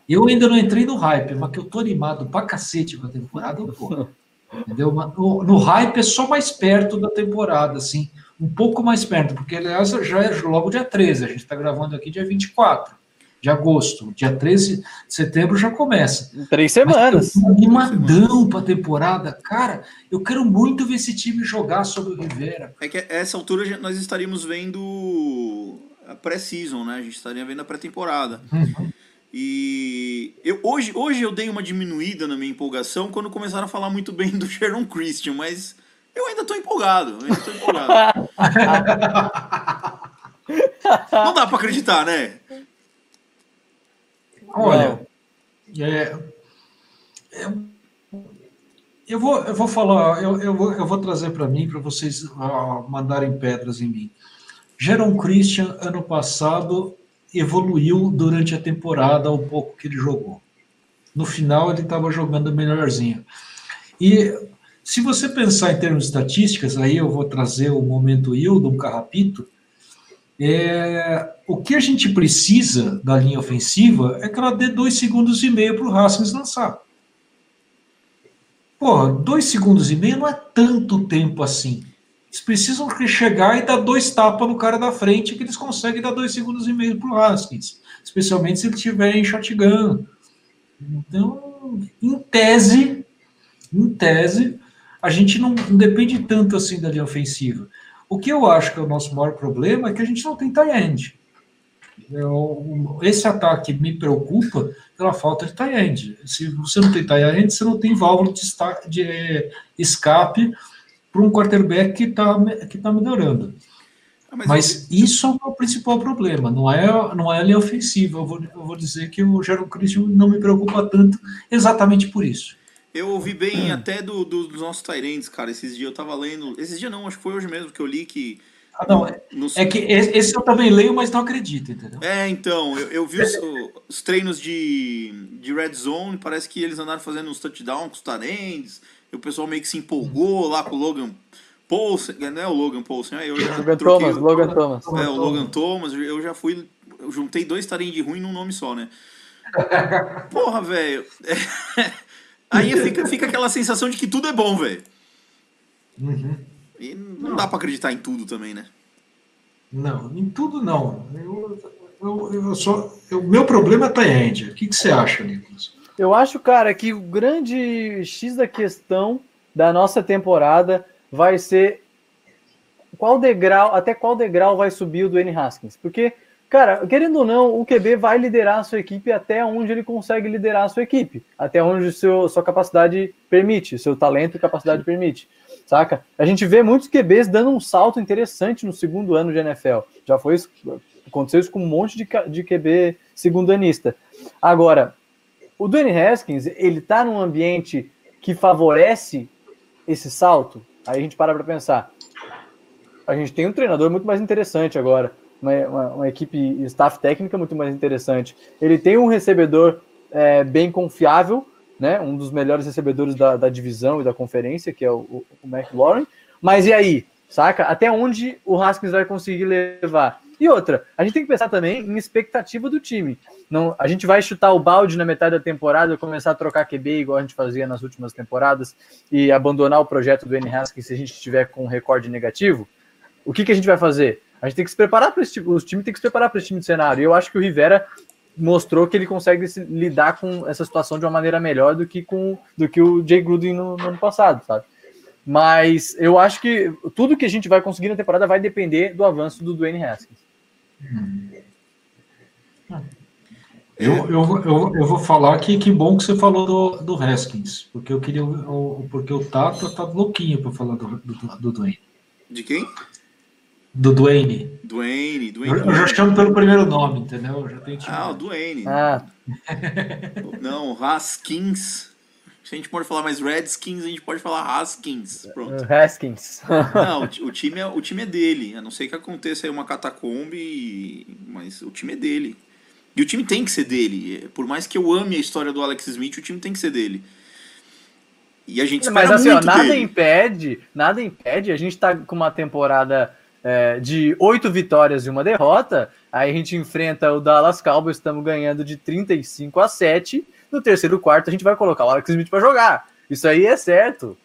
Eu ainda não entrei no hype, mas que eu tô animado pra cacete com a temporada, eu tô. Entendeu? No, no, hype é só mais perto da temporada, assim, um pouco mais perto, porque aliás já é logo dia 13, a gente está gravando aqui dia 24 de agosto, dia 13 de setembro já começa. Três semanas. Mas animadão para a temporada. Cara, eu quero muito ver esse time jogar sobre o Rivera. É que a essa altura nós estaríamos vendo a pré-season, né? A gente estaria vendo a pré-temporada. Uhum. E eu, hoje, hoje eu dei uma diminuída na minha empolgação quando começaram a falar muito bem do Sharon Christian, mas eu ainda tô empolgado. Eu ainda tô empolgado. [laughs] Não dá para acreditar, né? Olha, é, eu, eu, vou, eu vou falar, eu, eu, vou, eu vou trazer para mim, para vocês uh, mandarem pedras em mim. Jaron Christian, ano passado, evoluiu durante a temporada o pouco que ele jogou. No final, ele estava jogando melhorzinho. E se você pensar em termos de estatísticas, aí eu vou trazer o momento Hildon Carrapito, é, o que a gente precisa da linha ofensiva é que ela dê dois segundos e meio para o Haskins lançar. Porra, dois segundos e meio não é tanto tempo assim. Eles precisam chegar e dar dois tapas no cara da frente que eles conseguem dar dois segundos e meio para o Haskins, especialmente se ele estiver em shotgun. Então, em tese, em tese, a gente não, não, depende tanto assim da linha ofensiva. O que eu acho que é o nosso maior problema é que a gente não tem tie end. esse ataque me preocupa pela falta de tie end. Se você não tem tie end, você não tem válvula de, de escape para um quarterback que está que tá melhorando. Ah, mas, mas eu... isso é o principal problema, não é, não é a linha ofensiva. Eu vou, eu vou dizer que o Jaron Christian não me preocupa tanto exatamente por isso. Eu ouvi bem hum. até do, do, dos nossos Tyrants, cara. Esses dias eu tava lendo. Esses dias não, acho que foi hoje mesmo que eu li que. Ah, não. No... É que esse eu também leio, mas não acredito, entendeu? É, então. Eu, eu vi os, os, treinos de, de Red Zone. Parece que eles andaram fazendo uns touchdowns com os Tyrants o pessoal meio que se empolgou lá com o Logan Paulsen, não é o Logan Paulsen, é, eu já Logan Thomas, Logan Thomas. É, o Logan Thomas, eu já fui, eu juntei dois tarim de ruim num nome só, né? [laughs] Porra, velho. [laughs] Aí fica, fica aquela sensação de que tudo é bom, velho. Uhum. E não dá para acreditar em tudo também, né? Não, em tudo não. Eu, eu, eu só, o meu problema é Tayend. O que, que você acha, Nicolas? Eu acho, cara, que o grande X da questão da nossa temporada vai ser qual degrau, até qual degrau vai subir o Dwayne Haskins. Porque, cara, querendo ou não, o QB vai liderar a sua equipe até onde ele consegue liderar a sua equipe, até onde seu, sua capacidade permite, seu talento e capacidade permite. Saca? A gente vê muitos QBs dando um salto interessante no segundo ano de NFL. Já foi isso, aconteceu isso com um monte de, de QB segundanista. Agora, o Dwayne Haskins, ele tá num ambiente que favorece esse salto. Aí a gente para para pensar. A gente tem um treinador muito mais interessante agora, uma, uma, uma equipe staff técnica muito mais interessante. Ele tem um recebedor é, bem confiável, né? Um dos melhores recebedores da, da divisão e da conferência, que é o, o, o McLaurin. Mas e aí, saca? Até onde o Haskins vai conseguir levar? E outra, a gente tem que pensar também em expectativa do time. Não, a gente vai chutar o balde na metade da temporada, começar a trocar QB igual a gente fazia nas últimas temporadas e abandonar o projeto do N. Haskins se a gente estiver com um recorde negativo. O que, que a gente vai fazer? A gente tem que se preparar para esse tipo, os times têm que se preparar para esse time de cenário. E eu acho que o Rivera mostrou que ele consegue se, lidar com essa situação de uma maneira melhor do que com do que o Jay Gruden no, no ano passado, sabe? Mas eu acho que tudo que a gente vai conseguir na temporada vai depender do avanço do Dwayne Haskins. Eu, eu, eu, eu vou falar que que bom que você falou do, do Haskins, porque eu queria o, porque o Tata tá louquinho para falar do, do, do Dwayne. De quem? Do Dwayne. Dwayne, Eu, Dwayne. eu já chamo pelo primeiro nome, entendeu? Eu já tenho Ah, o. Dwayne. Ah, [laughs] Não, Haskins. A gente pode falar mais Redskins, a gente pode falar Haskins. Pronto. [laughs] Haskins. Não, o ti- o time é, o time é dele. A não ser que aconteça aí uma catacombe, mas o time é dele. E o time tem que ser dele. Por mais que eu ame a história do Alex Smith, o time tem que ser dele. E a gente Mas assim, ó, nada dele. impede, nada impede, a gente tá com uma temporada é, de oito vitórias e uma derrota, aí a gente enfrenta o Dallas Cowboys, estamos ganhando de 35 a 7, no terceiro quarto a gente vai colocar o Alex Smith para jogar. Isso aí é certo.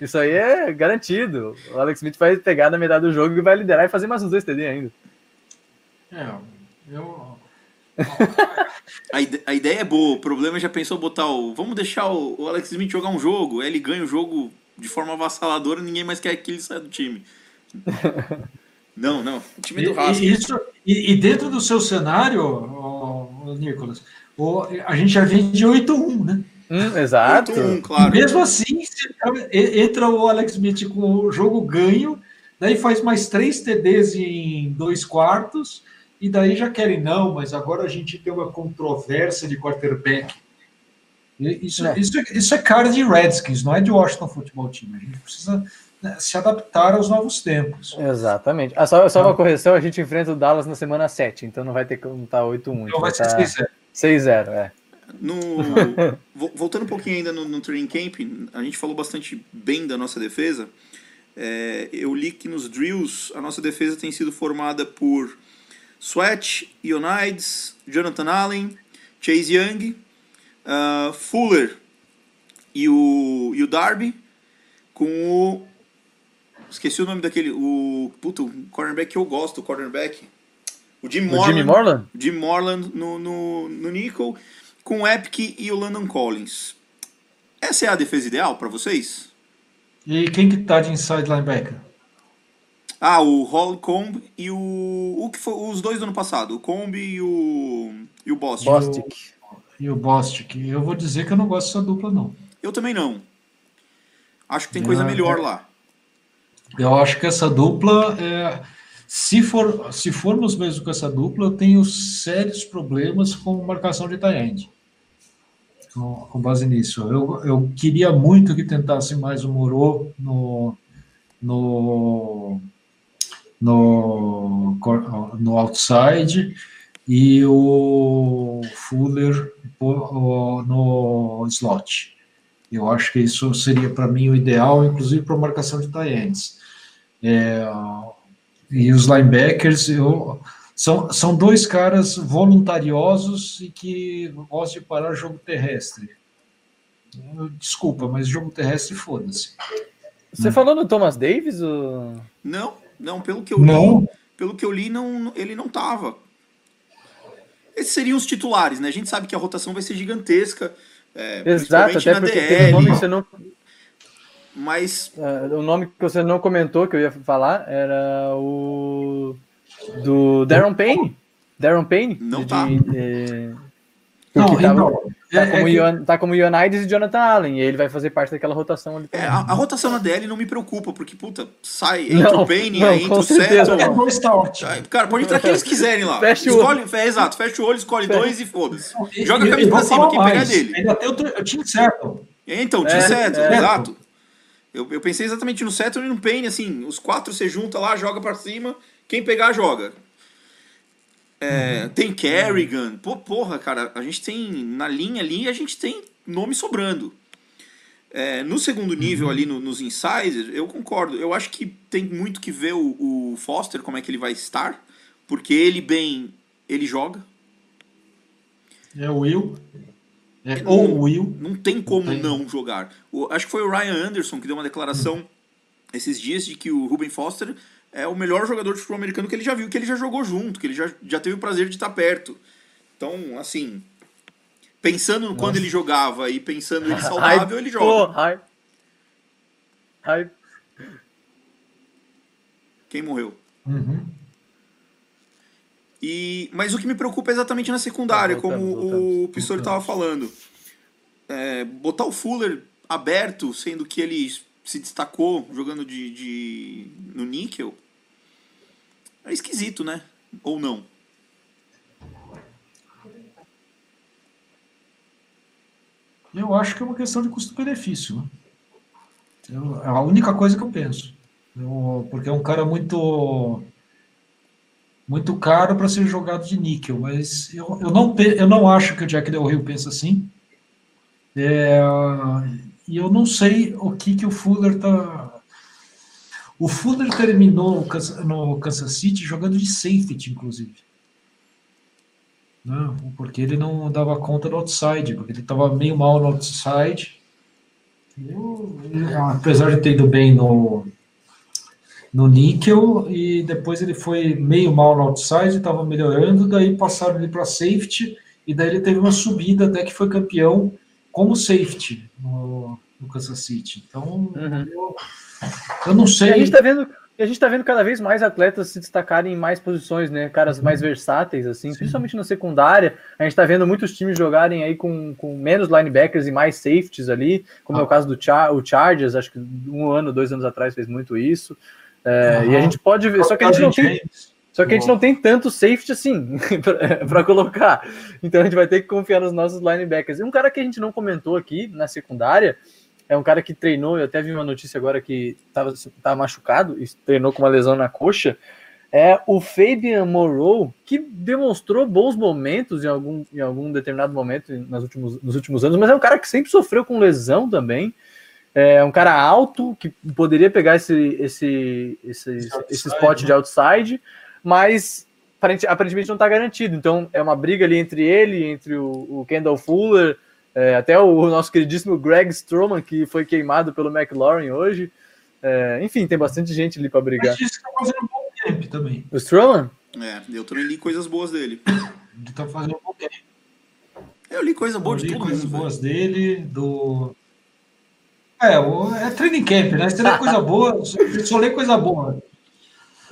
Isso aí é garantido. O Alex Smith vai pegar na metade do jogo e vai liderar e fazer mais uns dois TD ainda. É, eu, A, ide- a ideia é boa. O problema é já pensou botar o. Vamos deixar o, o Alex Smith jogar um jogo. Aí ele ganha o jogo de forma avassaladora ninguém mais quer que ele saia do time. [laughs] Não, não. O time é do E, Haskins. e isso, e, e dentro do seu cenário, ô, Nicolas, a gente já vem de 8-1, né? Hum, exato. 8-1, claro. Mesmo assim, entra o Alex Smith com o jogo ganho, daí faz mais três TDs em dois quartos, e daí já querem, não, mas agora a gente tem uma controvérsia de quarterback. Isso É. isso, é- isso é cara de Redskins, não é de Washington Football Team. A gente precisa né, se adaptar aos novos tempos. Exatamente. Ah, só, só uma correção, a gente enfrenta o Dallas na semana 7, então não vai ter como estar 8-1. Então vai ser tá 6 6-0, é. No, [laughs] vo- voltando um pouquinho ainda no, no training camp, a gente falou bastante bem da nossa defesa. É, eu li que nos drills a nossa defesa tem sido formada por Sweat, Ionides, Jonathan Allen, Chase Young, ah, Fuller e o, e o Darby, com o. Esqueci o nome daquele. O. Puta, o cornerback que eu gosto, o cornerback. O Jim O Morland. Jimmy Morland? Jim Morland no, no, no nickel, com o Epic e o Landon Collins. Essa é a defesa ideal para vocês? E quem que tá de inside linebacker? Ah, o Holcomb e o. O que foi os dois do ano passado, o Comb e o. E o Bostic. Bostic. E o Bostic. Eu vou dizer que eu não gosto dessa dupla, não. Eu também não. Acho que tem coisa Ah, melhor é. lá. Eu acho que essa dupla, é, se, for, se formos mesmo com essa dupla, eu tenho sérios problemas com marcação de tie-end. Com, com base nisso. Eu, eu queria muito que tentassem mais o Moro no, no, no, no outside e o Fuller no slot. Eu acho que isso seria para mim o ideal, inclusive para marcação de tie-ends. É, e os linebackers eu, são, são dois caras voluntariosos e que gostam de parar jogo terrestre. Desculpa, mas jogo terrestre, foda-se. Você falou no Thomas Davis? Ou... Não, não, pelo que eu Não. li, pelo que eu li, não, ele não tava. Esses seriam os titulares, né? A gente sabe que a rotação vai ser gigantesca. é, Exato, principalmente até na porque teve um nome que DL, você não. Mas ah, o nome que você não comentou que eu ia falar era o. Do Darren Payne. Darren Payne? Não de- tá. de- Não, porque tava- então, tá, é- como é Ion- tá como Ionides e Jonathan Allen, e ele vai fazer parte daquela rotação ali. é, a, a rotação na DL não me preocupa, porque, puta, sai, entra Não, o Payne, não, aí entra o Settle. é dois tá. Aí, Cara, pode entrar quem eles quiserem lá. Fecha o escolhe, é, exato, fecha o olho, escolhe dois e foda-se. Joga a camisa pra cima, quem pegar é dele. Ainda tem o, o time certo. Então, É, Team Settle, é. exato. Eu, eu pensei exatamente no Settle e no Payne, assim, os quatro você junta lá, joga pra cima, quem pegar, joga. É, Tem Kerrigan, pô, porra, cara, a gente tem, na linha ali, a gente tem nome sobrando. É, no segundo nível ali, no- nos insiders, eu concordo. Eu acho que tem muito que ver o, o Foster, como é que ele vai estar, porque ele bem, ele joga. É o Will. É Não- o Will. Não tem como Não tem. não jogar. O- acho que foi o Ryan Anderson que deu uma declaração esses dias de que o Ruben Foster é o melhor jogador de futebol americano que ele já viu, que ele já jogou junto, que ele já, já teve o prazer de estar perto. Então, assim, pensando no quando ele jogava e pensando ele [laughs] saudável, ele joga. ai. Ai. Quem morreu? Uhum. E, mas o que me preocupa é exatamente na secundária, Tá, voltamos, como voltamos, o Pistori estava falando. É, botar o Fuller aberto, sendo que ele se destacou jogando de, de no níquel, é esquisito, né? Ou não? Eu acho que é uma questão de custo-benefício. Né? Eu- É a única coisa que eu penso. Eu- porque é um cara muito muito caro para ser jogado de níquel, mas eu, eu, não, eu não acho que o Jack Del Rio pensa assim. É, e eu não sei o que, que o Fuller tá. O Fuller terminou no Kansas- City jogando de safety, inclusive. Né? Porque ele não dava conta do outside, porque ele estava meio mal no outside. Eu- apesar de ter ido bem no, no níquel, e depois ele foi meio mal no outside, estava melhorando, daí passaram ele para safety, e daí ele teve uma subida até que foi campeão como safety no, no Kansas City. Então, Uhum. eu, eu não E a sei. gente tá vendo. A gente tá vendo cada vez mais atletas se destacarem em mais posições, né? Caras mais versáteis, assim, principalmente na secundária. A gente tá vendo muitos times jogarem aí com, com menos linebackers e mais safeties ali, como é o caso do Char o Chargers, acho que um ano, dois anos atrás fez muito isso. É, E a gente pode ver, só que a gente não tem só que a gente não tem tanto safety assim [laughs] para colocar. Então a gente vai ter que confiar nos nossos linebackers. E um cara que a gente não comentou aqui na secundária é um cara que treinou, eu até vi uma notícia agora que estava machucado e treinou com uma lesão na coxa. É o Fabian Moreau, que demonstrou bons momentos em algum, em algum determinado momento nos últimos, nos últimos anos, mas é um cara que sempre sofreu com lesão também. É um cara alto que poderia pegar esse, esse, esse, esse, esse spot né? de outside, mas aparente- aparentemente não está garantido. Então é uma briga ali entre ele, entre o, o Kendall Fuller, é, até o, nosso queridíssimo Greg Stroman, que foi queimado pelo McLaurin hoje. É, enfim, tem bastante gente ali para brigar. Mas disse que está fazendo um bom tempo também. O Stroman? É, eu também li coisas boas dele. Ele está fazendo um bom tempo. Eu li coisa boa Eu de li todo coisas mundo. velho. boas dele, do. É, é training camp, né? Se lê coisa [laughs] boa, só, lê coisa boa.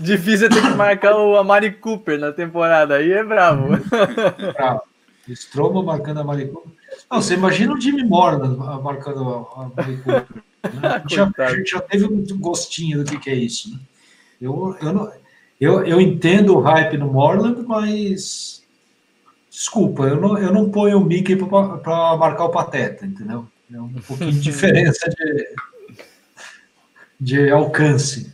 Difícil é ter que marcar o Amari Cooper na temporada, aí é bravo. Pra Stroma marcando a Maricu. Não, você imagina o Jimmy Morgan marcando [laughs] a Maricu. Né? A, gente já, já teve um gostinho do que, que é isso. Né? Eu, eu, não, eu, eu entendo o hype no Morland, mas. Desculpa, eu não, eu não ponho o Mickey para marcar o Pateta, entendeu? É um pouquinho de diferença de, de alcance.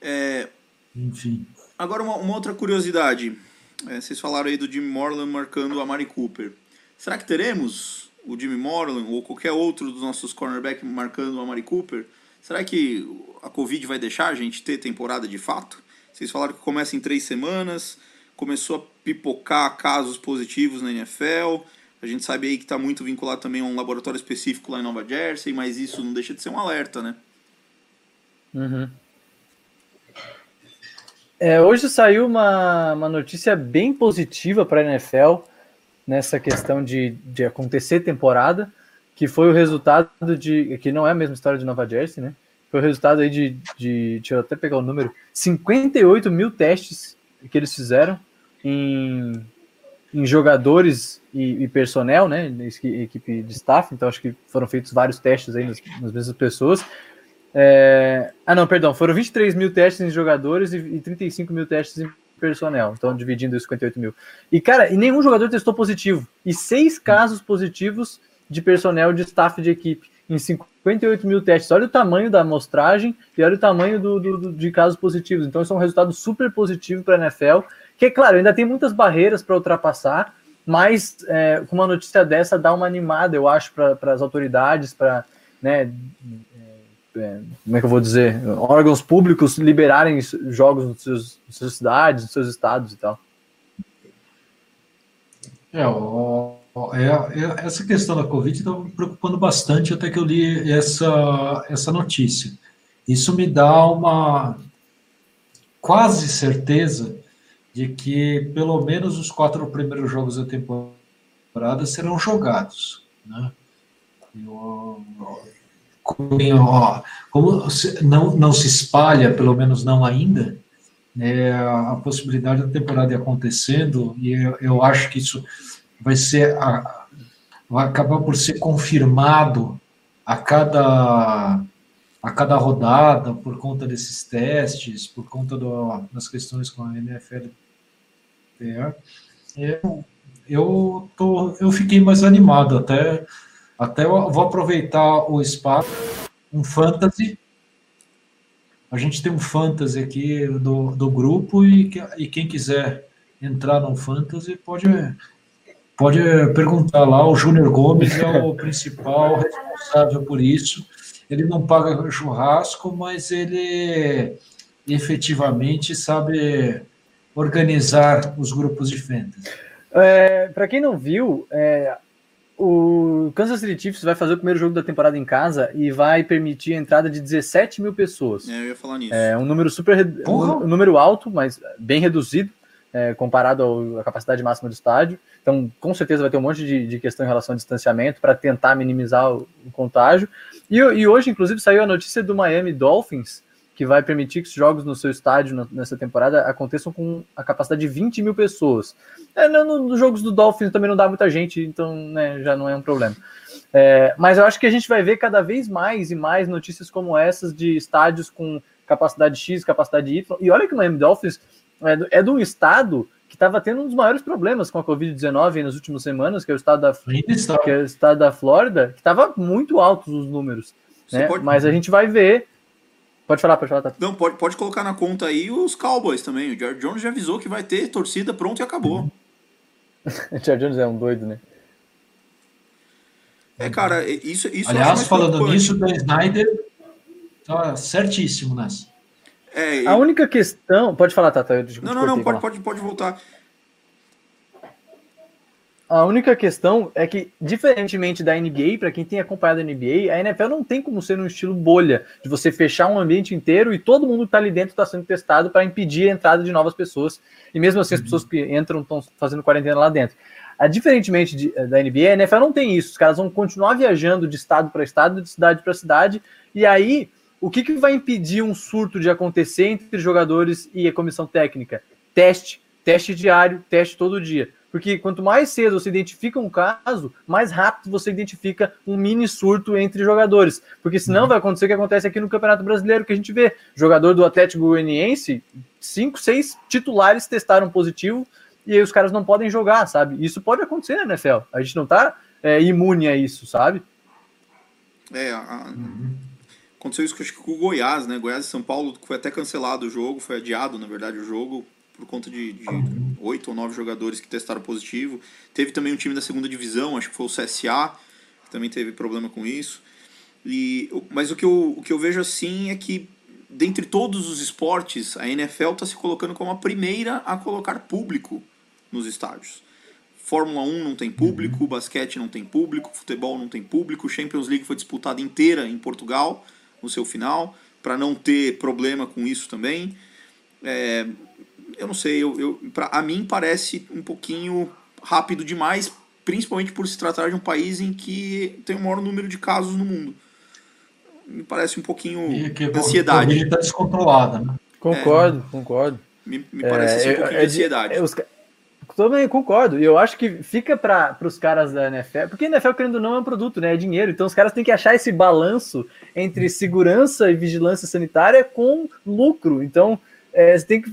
É, Enfim. Agora, uma, uma outra curiosidade. É, vocês falaram aí do Jimmy Morland marcando a Mari Cooper. Será que teremos o Jimmy Morland ou qualquer outro dos nossos cornerbacks marcando a Mari Cooper? Será que a Covid vai deixar a gente ter temporada de fato? Vocês falaram que começa em três semanas, começou a pipocar casos positivos na NFL. A gente sabe aí que está muito vinculado também a um laboratório específico lá em Nova Jersey, mas isso não deixa de ser um alerta, né? Uhum. É, hoje saiu uma, uma notícia bem positiva para a NFL nessa questão de, de acontecer temporada, que foi o resultado de. que não é a mesma história de Nova Jersey, né? Foi o resultado aí de, de. Deixa eu até pegar o número: 58 mil testes que eles fizeram em, em jogadores e, e personnel, né? Equi- Equipe de staff, então acho que foram feitos vários testes aí nas, nas mesmas pessoas. É, Ah, não, perdão. Foram 23 mil testes em jogadores e, e 35 mil testes em personnel. Então, dividindo os 58 mil. E, cara, e nenhum jogador testou positivo. E seis casos positivos de personnel de staff de equipe. Em 58 mil testes. Olha o tamanho da amostragem e olha o tamanho do, do- do- de casos positivos. Então, isso é um resultado super positivo para a NFL. Que, claro, ainda tem muitas barreiras para ultrapassar, mas é, uma notícia dessa dá uma animada, eu acho, para as autoridades, para né, é, como é que eu vou dizer, órgãos públicos liberarem jogos nas suas, nas suas cidades, nos seus estados e tal. É, o- é, é- essa questão da Covid está me preocupando bastante até que eu li essa, essa notícia. Isso me dá uma quase certeza de que pelo menos os quatro primeiros jogos da temporada serão jogados. Né? Eu- como, como não, não se espalha, pelo menos não ainda, é, a possibilidade da temporada acontecendo, e eu, eu acho que isso vai ser a, vai acabar por ser confirmado a cada a cada rodada por conta desses testes, por conta do, das questões com a NFL. Eu, eu, tô, eu fiquei mais animado até até vou aproveitar o espaço um fantasy a gente tem um fantasy aqui do, do grupo e, e quem quiser entrar no fantasy pode pode perguntar lá. O Júnior Gomes é o principal responsável por isso. Ele não paga churrasco, mas ele efetivamente sabe organizar os grupos de fantasy. É, Para quem não viu, é, o Kansas City Chiefs vai fazer o primeiro jogo da temporada em casa e vai permitir a entrada de 17 mil pessoas. É, eu ia falar nisso. É um número super, um número alto, mas bem reduzido é, comparado à capacidade máxima do estádio. Então, com certeza vai ter um monte de, de questão em relação ao distanciamento para tentar minimizar o, o contágio. E, e, hoje, inclusive, saiu a notícia do Miami Dolphins que vai permitir que os jogos no seu estádio nessa temporada aconteçam com a capacidade de 20 mil pessoas. É, no, nos jogos do Dolphins também não dá muita gente, então né, já não é um problema. É, mas eu acho que a gente vai ver cada vez mais e mais notícias como essas de estádios com capacidade X, capacidade Y. E olha que o Miami Dolphins é, é de um estado que estava tendo um dos maiores problemas com a Covid-19 nas últimas semanas, que é o estado da, que é o estado da Flórida, que estava muito altos os números. Né? Pode... Mas a gente vai ver Pode falar, pode falar, tá? Não, pode, pode colocar na conta aí os Cowboys também. O Jared Jones já avisou que vai ter torcida pronto e acabou. [laughs] o Jared Jones é um doido, né? É, cara, isso, isso Aliás, falando nisso, o Dan Snyder tá certíssimo nessa. É, a única questão. Pode falar, Tata. Não, não, não, pode, pode, pode voltar. A única questão é que, diferentemente da NBA, para quem tem acompanhado a NBA, a NFL não tem como ser um estilo bolha, de você fechar um ambiente inteiro e todo mundo que está ali dentro está sendo testado para impedir a entrada de novas pessoas. E mesmo assim, as pessoas que entram estão fazendo quarentena lá dentro. A, diferentemente de, da NBA, a NFL não tem isso. Os caras vão continuar viajando de estado para estado, de cidade para cidade, e aí o que, que vai impedir um surto de acontecer entre jogadores e a comissão técnica? Teste, teste diário, teste todo dia. Porque quanto mais cedo você identifica um caso, mais rápido você identifica um mini surto entre jogadores. Porque senão uhum. vai acontecer o que acontece aqui no Campeonato Brasileiro, que a gente vê. Jogador do Atlético Goianiense, cinco, seis titulares testaram positivo e aí os caras não podem jogar, sabe? Isso pode acontecer na NFL. A gente não tá é, imune a isso, sabe? É, a... aconteceu isso com o Goiás, né? Goiás e São Paulo foi até cancelado o jogo, foi adiado, na verdade, o jogo por conta de oito ou nove jogadores que testaram positivo. Teve também um time da segunda divisão, acho que foi o CSA, que também teve problema com isso. E, mas o que, eu, o que eu vejo assim é que, dentre todos os esportes, a NFL está se colocando como a primeira a colocar público nos estádios. Fórmula 1 não tem público, uhum. basquete não tem público, futebol não tem público, Champions League foi disputada inteira em Portugal no seu final, para não ter problema com isso também. É, eu não sei, eu, eu, pra, a mim parece um pouquinho rápido demais, principalmente por se tratar de um país em que tem o maior número de casos no mundo. Me parece um pouquinho e que ansiedade. Ele está descontrolada, né? Concordo, é. concordo. Me, me parece assim, um pouquinho é, de ansiedade. É, os, também concordo. E eu acho que fica para os caras da NFL, porque a NFL, querendo ou não, é um produto, né? É dinheiro. Então os caras têm que achar esse balanço entre segurança e vigilância sanitária com lucro. Então é, você tem que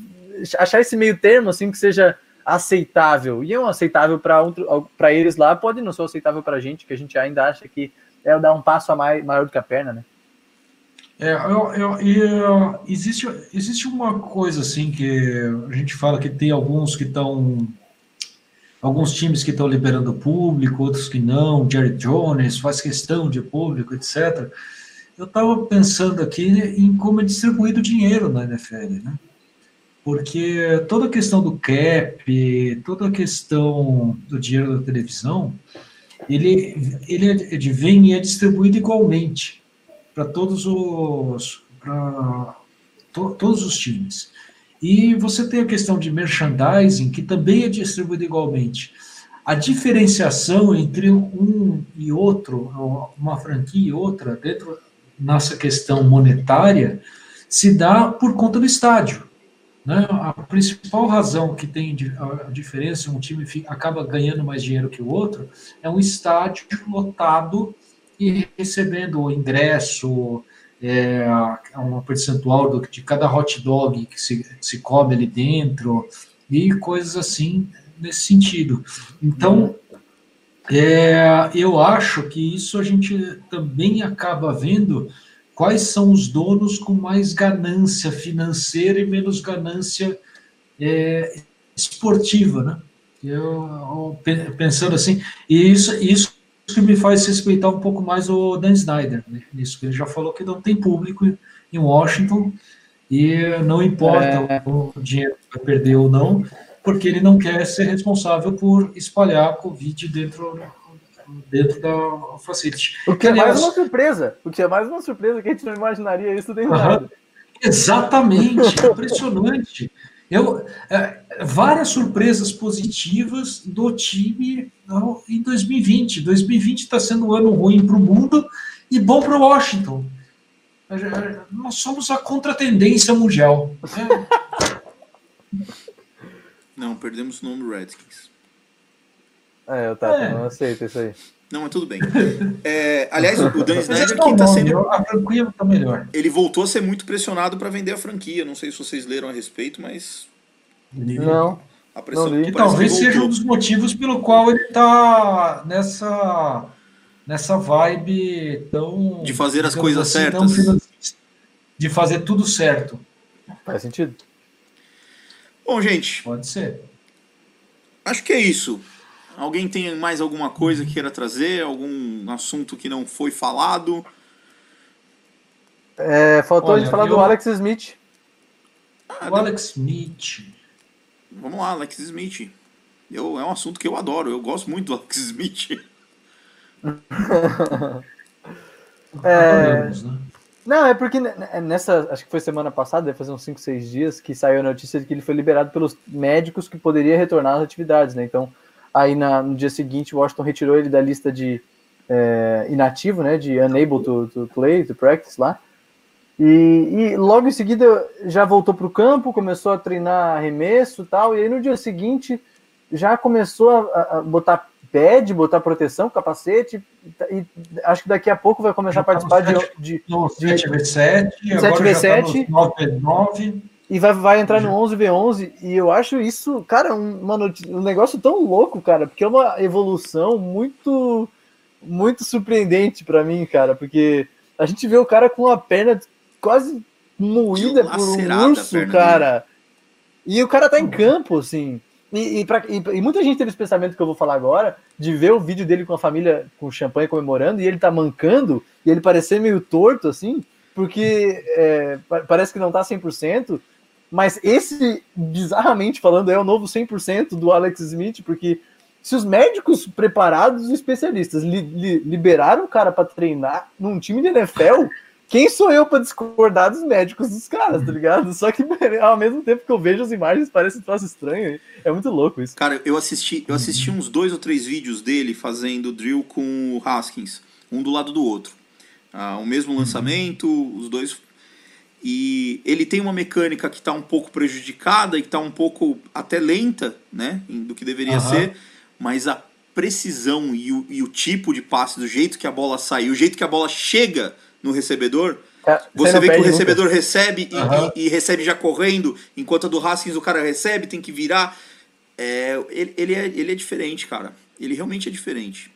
achar esse meio termo assim que seja aceitável. E é um aceitável para eles lá, pode não ser aceitável para a gente, que a gente ainda acha que é dar um passo a mais, maior do que a perna, né? É, eu, eu, eu, existe, existe uma coisa assim que a gente fala que tem alguns que estão. Alguns times que estão liberando público, outros que não. Jerry Jones faz questão de público, etc. Eu estava pensando aqui em como é distribuído o dinheiro na NFL, né? porque toda a questão do cap, toda a questão do dinheiro da televisão, ele, ele é, vem e é distribuído igualmente para todos os para to, todos os times. E você tem a questão de merchandising, que também é distribuído igualmente. A diferenciação entre um e outro, uma franquia e outra, dentro nessa questão monetária, se dá por conta do estádio Né? A principal razão que tem a diferença, um time acaba ganhando mais dinheiro que o outro, é um estádio lotado e recebendo ingresso, é, uma percentual do, de cada hot dog que se, se come ali dentro, e coisas assim nesse sentido. Então, é, eu acho que isso a gente também acaba vendo quais são os donos com mais ganância financeira e menos ganância é, esportiva, né? Eu, pensando assim, e isso, isso que me faz respeitar um pouco mais o Dan Snyder, né? Isso que ele já falou que não tem público em Washington e não importa é. o dinheiro que vai perder ou não, porque ele não quer ser responsável por espalhar a Covid dentro dentro da facility. O que é mais uma surpresa. O que é mais uma surpresa que a gente não imaginaria isso dentro uhum. Exatamente, [laughs] impressionante. Eu, é, várias surpresas positivas do time em 2020. 2020 está sendo um ano ruim para o mundo e bom para o Washington. É, é, nós somos a contratendência mundial. Né? [laughs] Não, perdemos o nome do Redskins. É, eu tá, é. não aceito isso aí. Não, mas tudo bem. É, aliás, o Dan [laughs] Snyder que está sendo. A franquia tá melhor. Ele voltou a ser muito pressionado para vender a franquia. Não sei se vocês leram a respeito, mas. Não. A pressão não talvez seja um dos motivos pelo qual ele está nessa nessa vibe tão de fazer as coisas assim, certas, de fazer tudo certo. Faz sentido. Bom, gente. Pode ser. Acho que é isso. Alguém tem mais alguma coisa que queira trazer? Algum assunto que não foi falado? É, faltou Olha, a gente falar eu... do Alex Smith. Ah, o Alex Smith. Vamos lá, Alex Smith. Eu, é um assunto que eu adoro. Eu gosto muito do Alex [laughs] Smith. é... Né? Não, é porque nessa, acho que foi semana passada, deve fazer uns 5, 6 dias, que saiu a notícia de que ele foi liberado pelos médicos que poderia retornar às atividades, né? Então, Aí na, no dia seguinte, Washington retirou ele da lista de é, inativo, né? De unable to, to play, to practice lá. E, e logo em seguida já voltou para o campo, começou a treinar arremesso e tal. E aí no dia seguinte já começou a, a botar pad, botar proteção, capacete, e acho que daqui a pouco vai começar a participar de, de, de, 7v7, 7v7 9v9 e vai, vai entrar no 11v11 e eu acho isso, cara, um, um negócio tão louco, cara, porque é uma evolução muito muito surpreendente para mim, cara, porque a gente vê o cara com a perna quase moída por um urso, cara. E o cara tá em campo, assim. E, e, pra, e, e, muita gente teve esse pensamento que eu vou falar agora, de ver o vídeo dele com a família com champanhe comemorando, e ele tá mancando, e ele parecer meio torto, assim, porque é, parece que não tá 100%, mas esse, bizarramente falando, é o novo 100% do Alex Smith, porque se os médicos preparados e especialistas li, li, liberaram o cara para treinar num time de NFL, quem sou eu para discordar dos médicos dos caras, tá ligado? Só que ao mesmo tempo que eu vejo as imagens, parece um troço estranho. É muito louco isso. Cara, eu assisti, eu assisti uns dois ou três vídeos dele fazendo drill com o Haskins, um do lado do outro. Ah, o mesmo lançamento, os dois e ele tem uma mecânica que está um pouco prejudicada e está um pouco até lenta, né? Do que deveria uhum. ser, mas a precisão e o, e o tipo de passe, do jeito que a bola sai, o jeito que a bola chega no recebedor, é, você vê que o recebedor nunca. recebe e, uhum. e, e, recebe já correndo, enquanto a do Haskins o cara recebe, tem que virar. É, ele, ele, é, ele é diferente, cara. Ele realmente é diferente.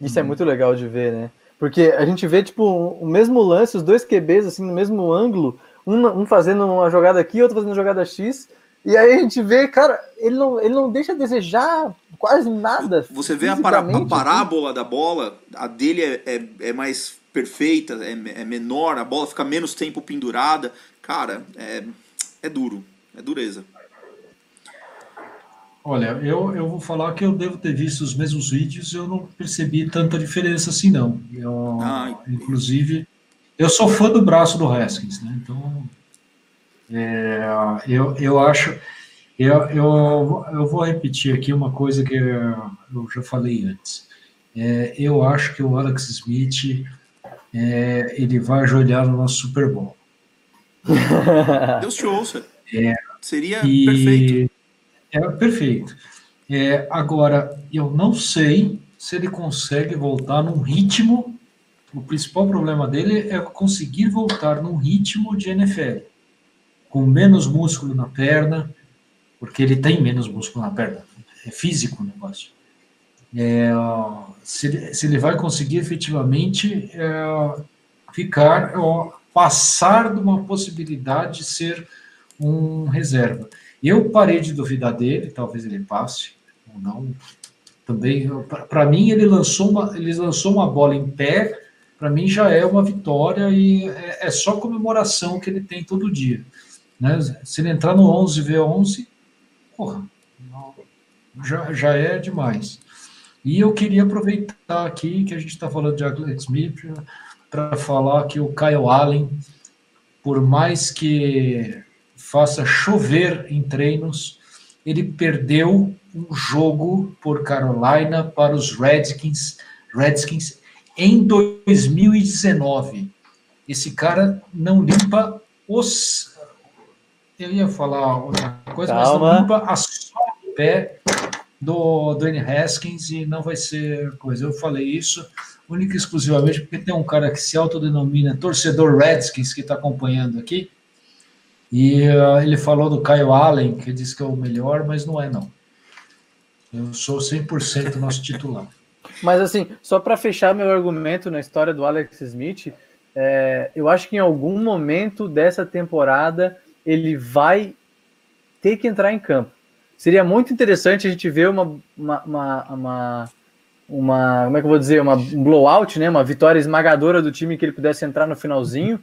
Isso é muito legal de ver, né? Porque a gente vê, tipo, o mesmo lance, os dois QBs, assim, no mesmo ângulo, um, um fazendo uma jogada aqui, outro fazendo uma jogada X, e aí a gente vê, cara, ele não, ele não deixa a desejar quase nada. Você vê a, para, a parábola da bola, a dele é, é, é mais perfeita, é, é, menor, a bola fica menos tempo pendurada. Cara, é, é duro, é dureza. Olha, eu, eu vou falar que eu devo ter visto os mesmos vídeos eu não percebi tanta diferença assim, não. Eu, ah, inclusive, eu sou fã do braço do Haskins, né? Então, é, eu, eu acho. Eu, eu, eu vou repetir aqui uma coisa que eu já falei antes. É, eu acho que o Alex Smith é, ele vai ajoelhar no nosso Super Bowl. [laughs] Deus te ouça. É, Seria e... perfeito. É perfeito. É, agora, eu não sei se ele consegue voltar num ritmo. O principal problema dele é conseguir voltar num ritmo de NFL, com menos músculo na perna, porque ele tem menos músculo na perna, é físico o negócio. É, se, se, ele, vai conseguir efetivamente é, ficar, passar de uma possibilidade de ser um reserva. Eu parei de duvidar dele, talvez ele passe ou não. Também, para mim, ele lançou uma, ele lançou uma bola em pé. Para mim já é uma vitória e é, é, só comemoração que ele tem todo dia. Né? Se ele entrar no 11 v11, porra, já, já é demais. E eu queria aproveitar aqui que a gente está falando de Alex Smith para falar que o Kyle Allen, por mais que faça chover em treinos. Ele perdeu um jogo por Carolina para os Redskins, Redskins em 2019. Esse cara não limpa os. Eu ia falar outra coisa, Calma. mas não limpa a sola do pé do Dwayne Haskins e não vai ser coisa. Eu falei isso única e exclusivamente porque tem um cara que se autodenomina torcedor Redskins que está acompanhando aqui e uh, ele falou do Kyle Allen, que disse que é o melhor, mas não é, não. Eu sou 100% nosso titular. [laughs] Mas, assim, só para fechar meu argumento na história do Alex Smith, é, eu acho que em algum momento dessa temporada ele vai ter que entrar em campo. Seria muito interessante a gente ver uma, uma, uma, uma, uma como é que eu vou dizer, uma um blowout, né, uma vitória esmagadora do time que ele pudesse entrar no finalzinho.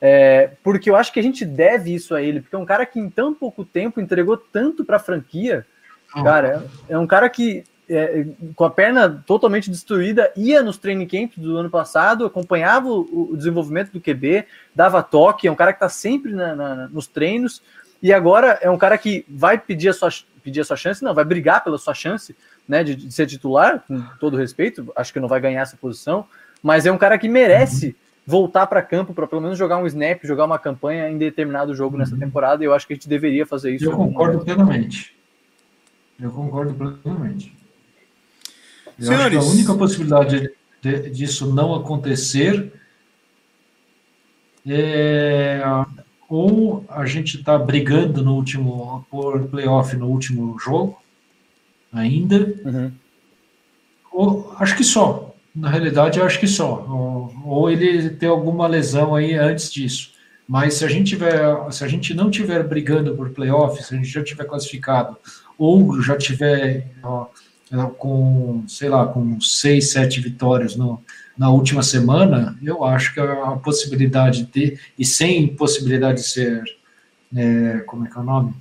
É, porque eu acho que a gente deve isso a ele, porque é um cara que em tão pouco tempo entregou tanto para a franquia. Cara, é, é, um cara que, é, com a perna totalmente destruída, ia nos training camps do ano passado, acompanhava o, o desenvolvimento do QB, dava toque, é um cara que está sempre na, na, nos treinos, e agora é um cara que vai pedir a sua, pedir a sua chance, não, vai brigar pela sua chance né, de, de ser titular, com todo respeito, acho que não vai ganhar essa posição, mas é um cara que merece. Voltar para campo para pelo menos jogar um snap, jogar uma campanha em determinado jogo nessa uhum. temporada. E eu acho que a gente deveria fazer isso. Eu concordo momento. plenamente. Eu concordo plenamente. Eu Senhores. acho que a única possibilidade de, disso não acontecer é ou a gente está brigando no último por playoff no último jogo ainda, uhum. ou acho que só na realidade, acho que só. Ou, ou, ele tem alguma lesão aí antes disso. Mas se a gente tiver, se a gente não tiver brigando por playoffs, se a gente já tiver classificado, ou já tiver ó, com, sei lá, com seis, sete vitórias no, na última semana, eu acho que a, possibilidade de ter, e sem possibilidade de ser, é, como é que é o nome?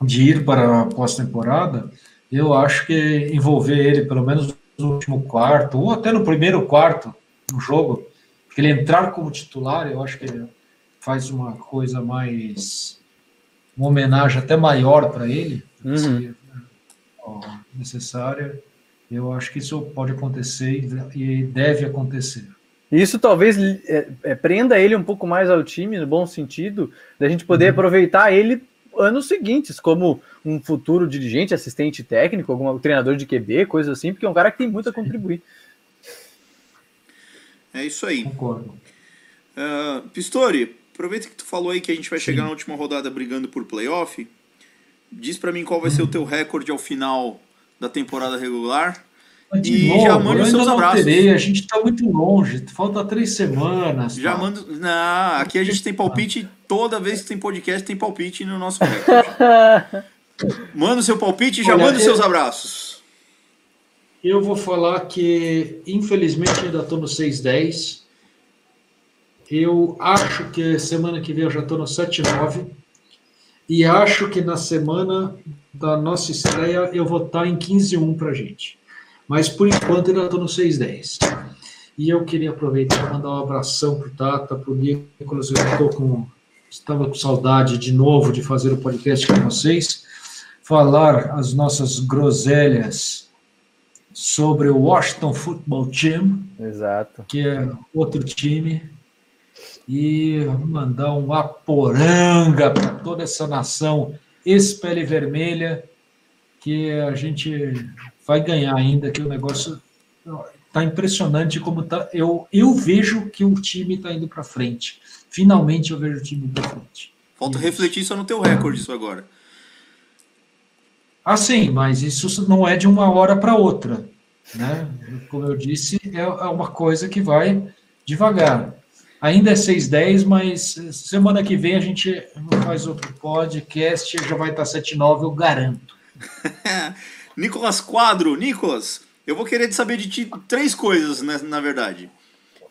De ir para a pós-temporada, eu acho que envolver ele, pelo menos no último quarto, ou até no primeiro quarto no jogo, ele entrar como titular, eu acho que ele faz uma coisa mais. uma homenagem até maior para ele, uhum. se necessária. Eu acho que isso pode acontecer e deve acontecer. Isso talvez é, é, prenda ele um pouco mais ao time, no bom sentido, da gente poder uhum. aproveitar ele anos seguintes, como um futuro dirigente, assistente técnico, algum treinador de QB, coisa assim, porque é um cara que tem muito a contribuir. É isso aí. Concordo. Uh, Pistori, aproveita que tu falou aí que a gente vai Sim. chegar na última rodada brigando por playoff. Diz para mim qual vai hum. ser o teu recorde ao final da temporada regular de e novo, já manda os seus abraços. Terei, a gente está muito longe, falta três semanas. Já tá? mando. Não, aqui a gente tem palpite, toda vez que tem podcast, tem palpite no nosso [laughs] manda o seu palpite e já Olha, manda os seus abraços. Eu vou falar que, infelizmente, ainda estou no 6-10. Eu acho que semana que vem eu já estou no 7-9. E acho que na semana da nossa estreia eu vou estar em 15-1 para gente. Mas por enquanto ainda estou no 610. E eu queria aproveitar e mandar um abração para o Tata, para o Nicolas. Eu estou com, estava com saudade de novo de fazer o podcast com vocês, falar as nossas groselhas sobre o Washington Football Team. Exato. Que é outro time. E mandar um aporanga para toda essa nação espelhe vermelha, que a gente vai ganhar ainda, que o negócio está impressionante como tá. Eu, eu vejo que o time está indo para frente. Finalmente eu vejo o time para frente. Falta isso. refletir só no teu recorde isso agora. Ah, sim, mas isso não é de uma hora para outra. Né? Como eu disse, é, é uma coisa que vai devagar. Ainda é 6,10, mas semana que vem a gente faz outro podcast, já vai estar 7,9, eu garanto. [laughs] Nicolas Quadro, Nicolas, eu vou querer saber de ti três coisas, né, na verdade.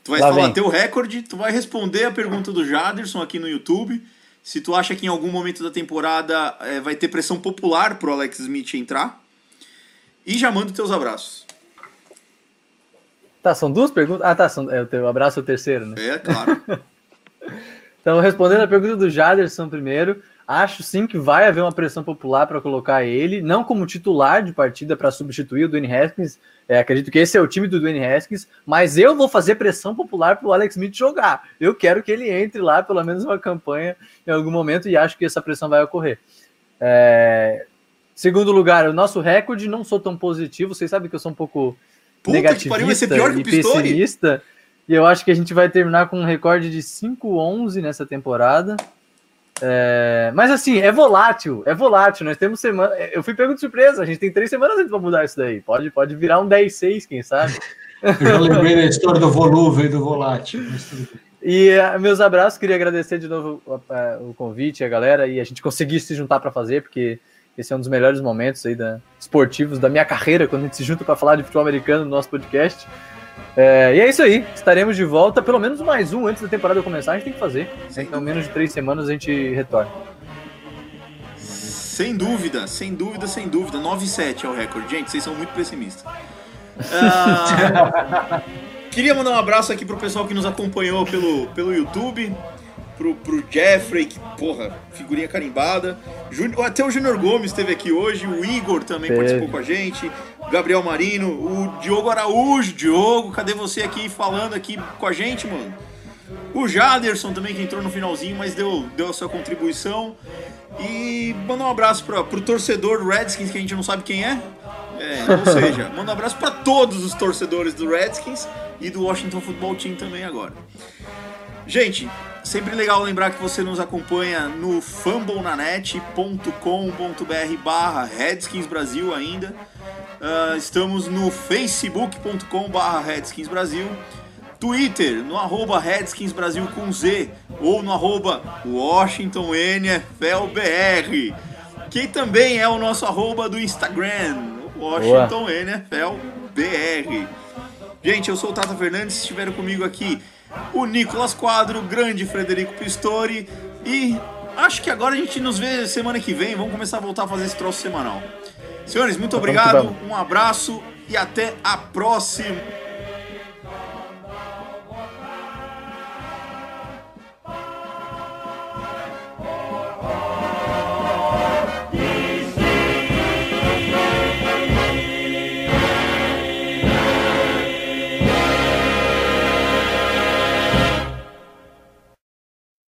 Tu vai Lá falar vem. teu recorde, tu vai responder a pergunta do Jaderson aqui no YouTube. Se tu acha que em algum momento da temporada é, vai ter pressão popular pro Alex Smith entrar. E já manda os teus abraços. Tá, são duas perguntas? Ah, tá, são, é, o teu abraço é o terceiro, né? É, claro. [laughs] então, respondendo a pergunta do Jaderson primeiro, acho sim que vai haver uma pressão popular para colocar ele, não como titular de partida para substituir o Dwayne Haskins, é, acredito que esse é o time do Dwayne Haskins, mas eu vou fazer pressão popular para o Alex Smith jogar. Eu quero que ele entre lá, pelo menos uma campanha em algum momento, e acho que essa pressão vai ocorrer. É... Segundo lugar, o nosso recorde não sou tão positivo, vocês sabem que eu sou um pouco Puta negativista pariu, vai ser pior que o e pessimista. E eu acho que a gente vai terminar com um recorde de 5-11 nessa temporada. É, mas assim, é volátil, é volátil. Nós temos semana. Eu fui pego de surpresa, a gente tem três semanas para mudar isso daí. Pode, pode virar um 10-6, quem sabe? Eu já lembrei da história do volúvel e do volátil. E uh, meus abraços, queria agradecer de novo o convite, a galera, e a gente conseguir se juntar para fazer, porque esse é um dos melhores momentos aí da, esportivos da minha carreira, quando a gente se junta para falar de futebol americano no nosso podcast. É, e é isso aí, estaremos de volta, pelo menos mais um antes da temporada começar, a gente tem que fazer. Então, menos de três semanas a gente retorna. Sem dúvida, sem dúvida, sem dúvida. 9-7 é o recorde. Gente, vocês são muito pessimistas. Uh, [laughs] queria mandar um abraço aqui pro pessoal que nos acompanhou pelo, pelo YouTube pro, pro Jeffrey, que, porra, figurinha carimbada. Até o Júnior Gomes esteve aqui hoje, o Igor também participou com a gente, o Gabriel Marino, o Diogo Araújo. Diogo, cadê você aqui falando aqui com a gente, mano? O Jaderson também, que entrou no finalzinho, mas deu, deu a sua contribuição. E manda um abraço pra, pro torcedor do Redskins, que a gente não sabe quem é. É, ou [laughs] seja, manda um abraço para todos os torcedores do Redskins e do Washington Football Team também agora. Gente, sempre legal lembrar que você nos acompanha no fumblenanet.com.br barra Redskins Brasil ainda. Uh, estamos no facebook.com barra Redskins Brasil. Twitter, no arroba Redskins Brasil com Z, ou no arroba Washington NFLBR, que também é o nosso arroba do Instagram, Washington Boa. NFLBR. Gente, eu sou o Tata Fernandes, estiveram comigo aqui o Nicolas Quadro, o grande Frederico Pistori e acho que agora a gente nos vê semana que vem. Vamos começar a voltar a fazer esse troço semanal. Senhores, muito obrigado, um abraço e até a próxima.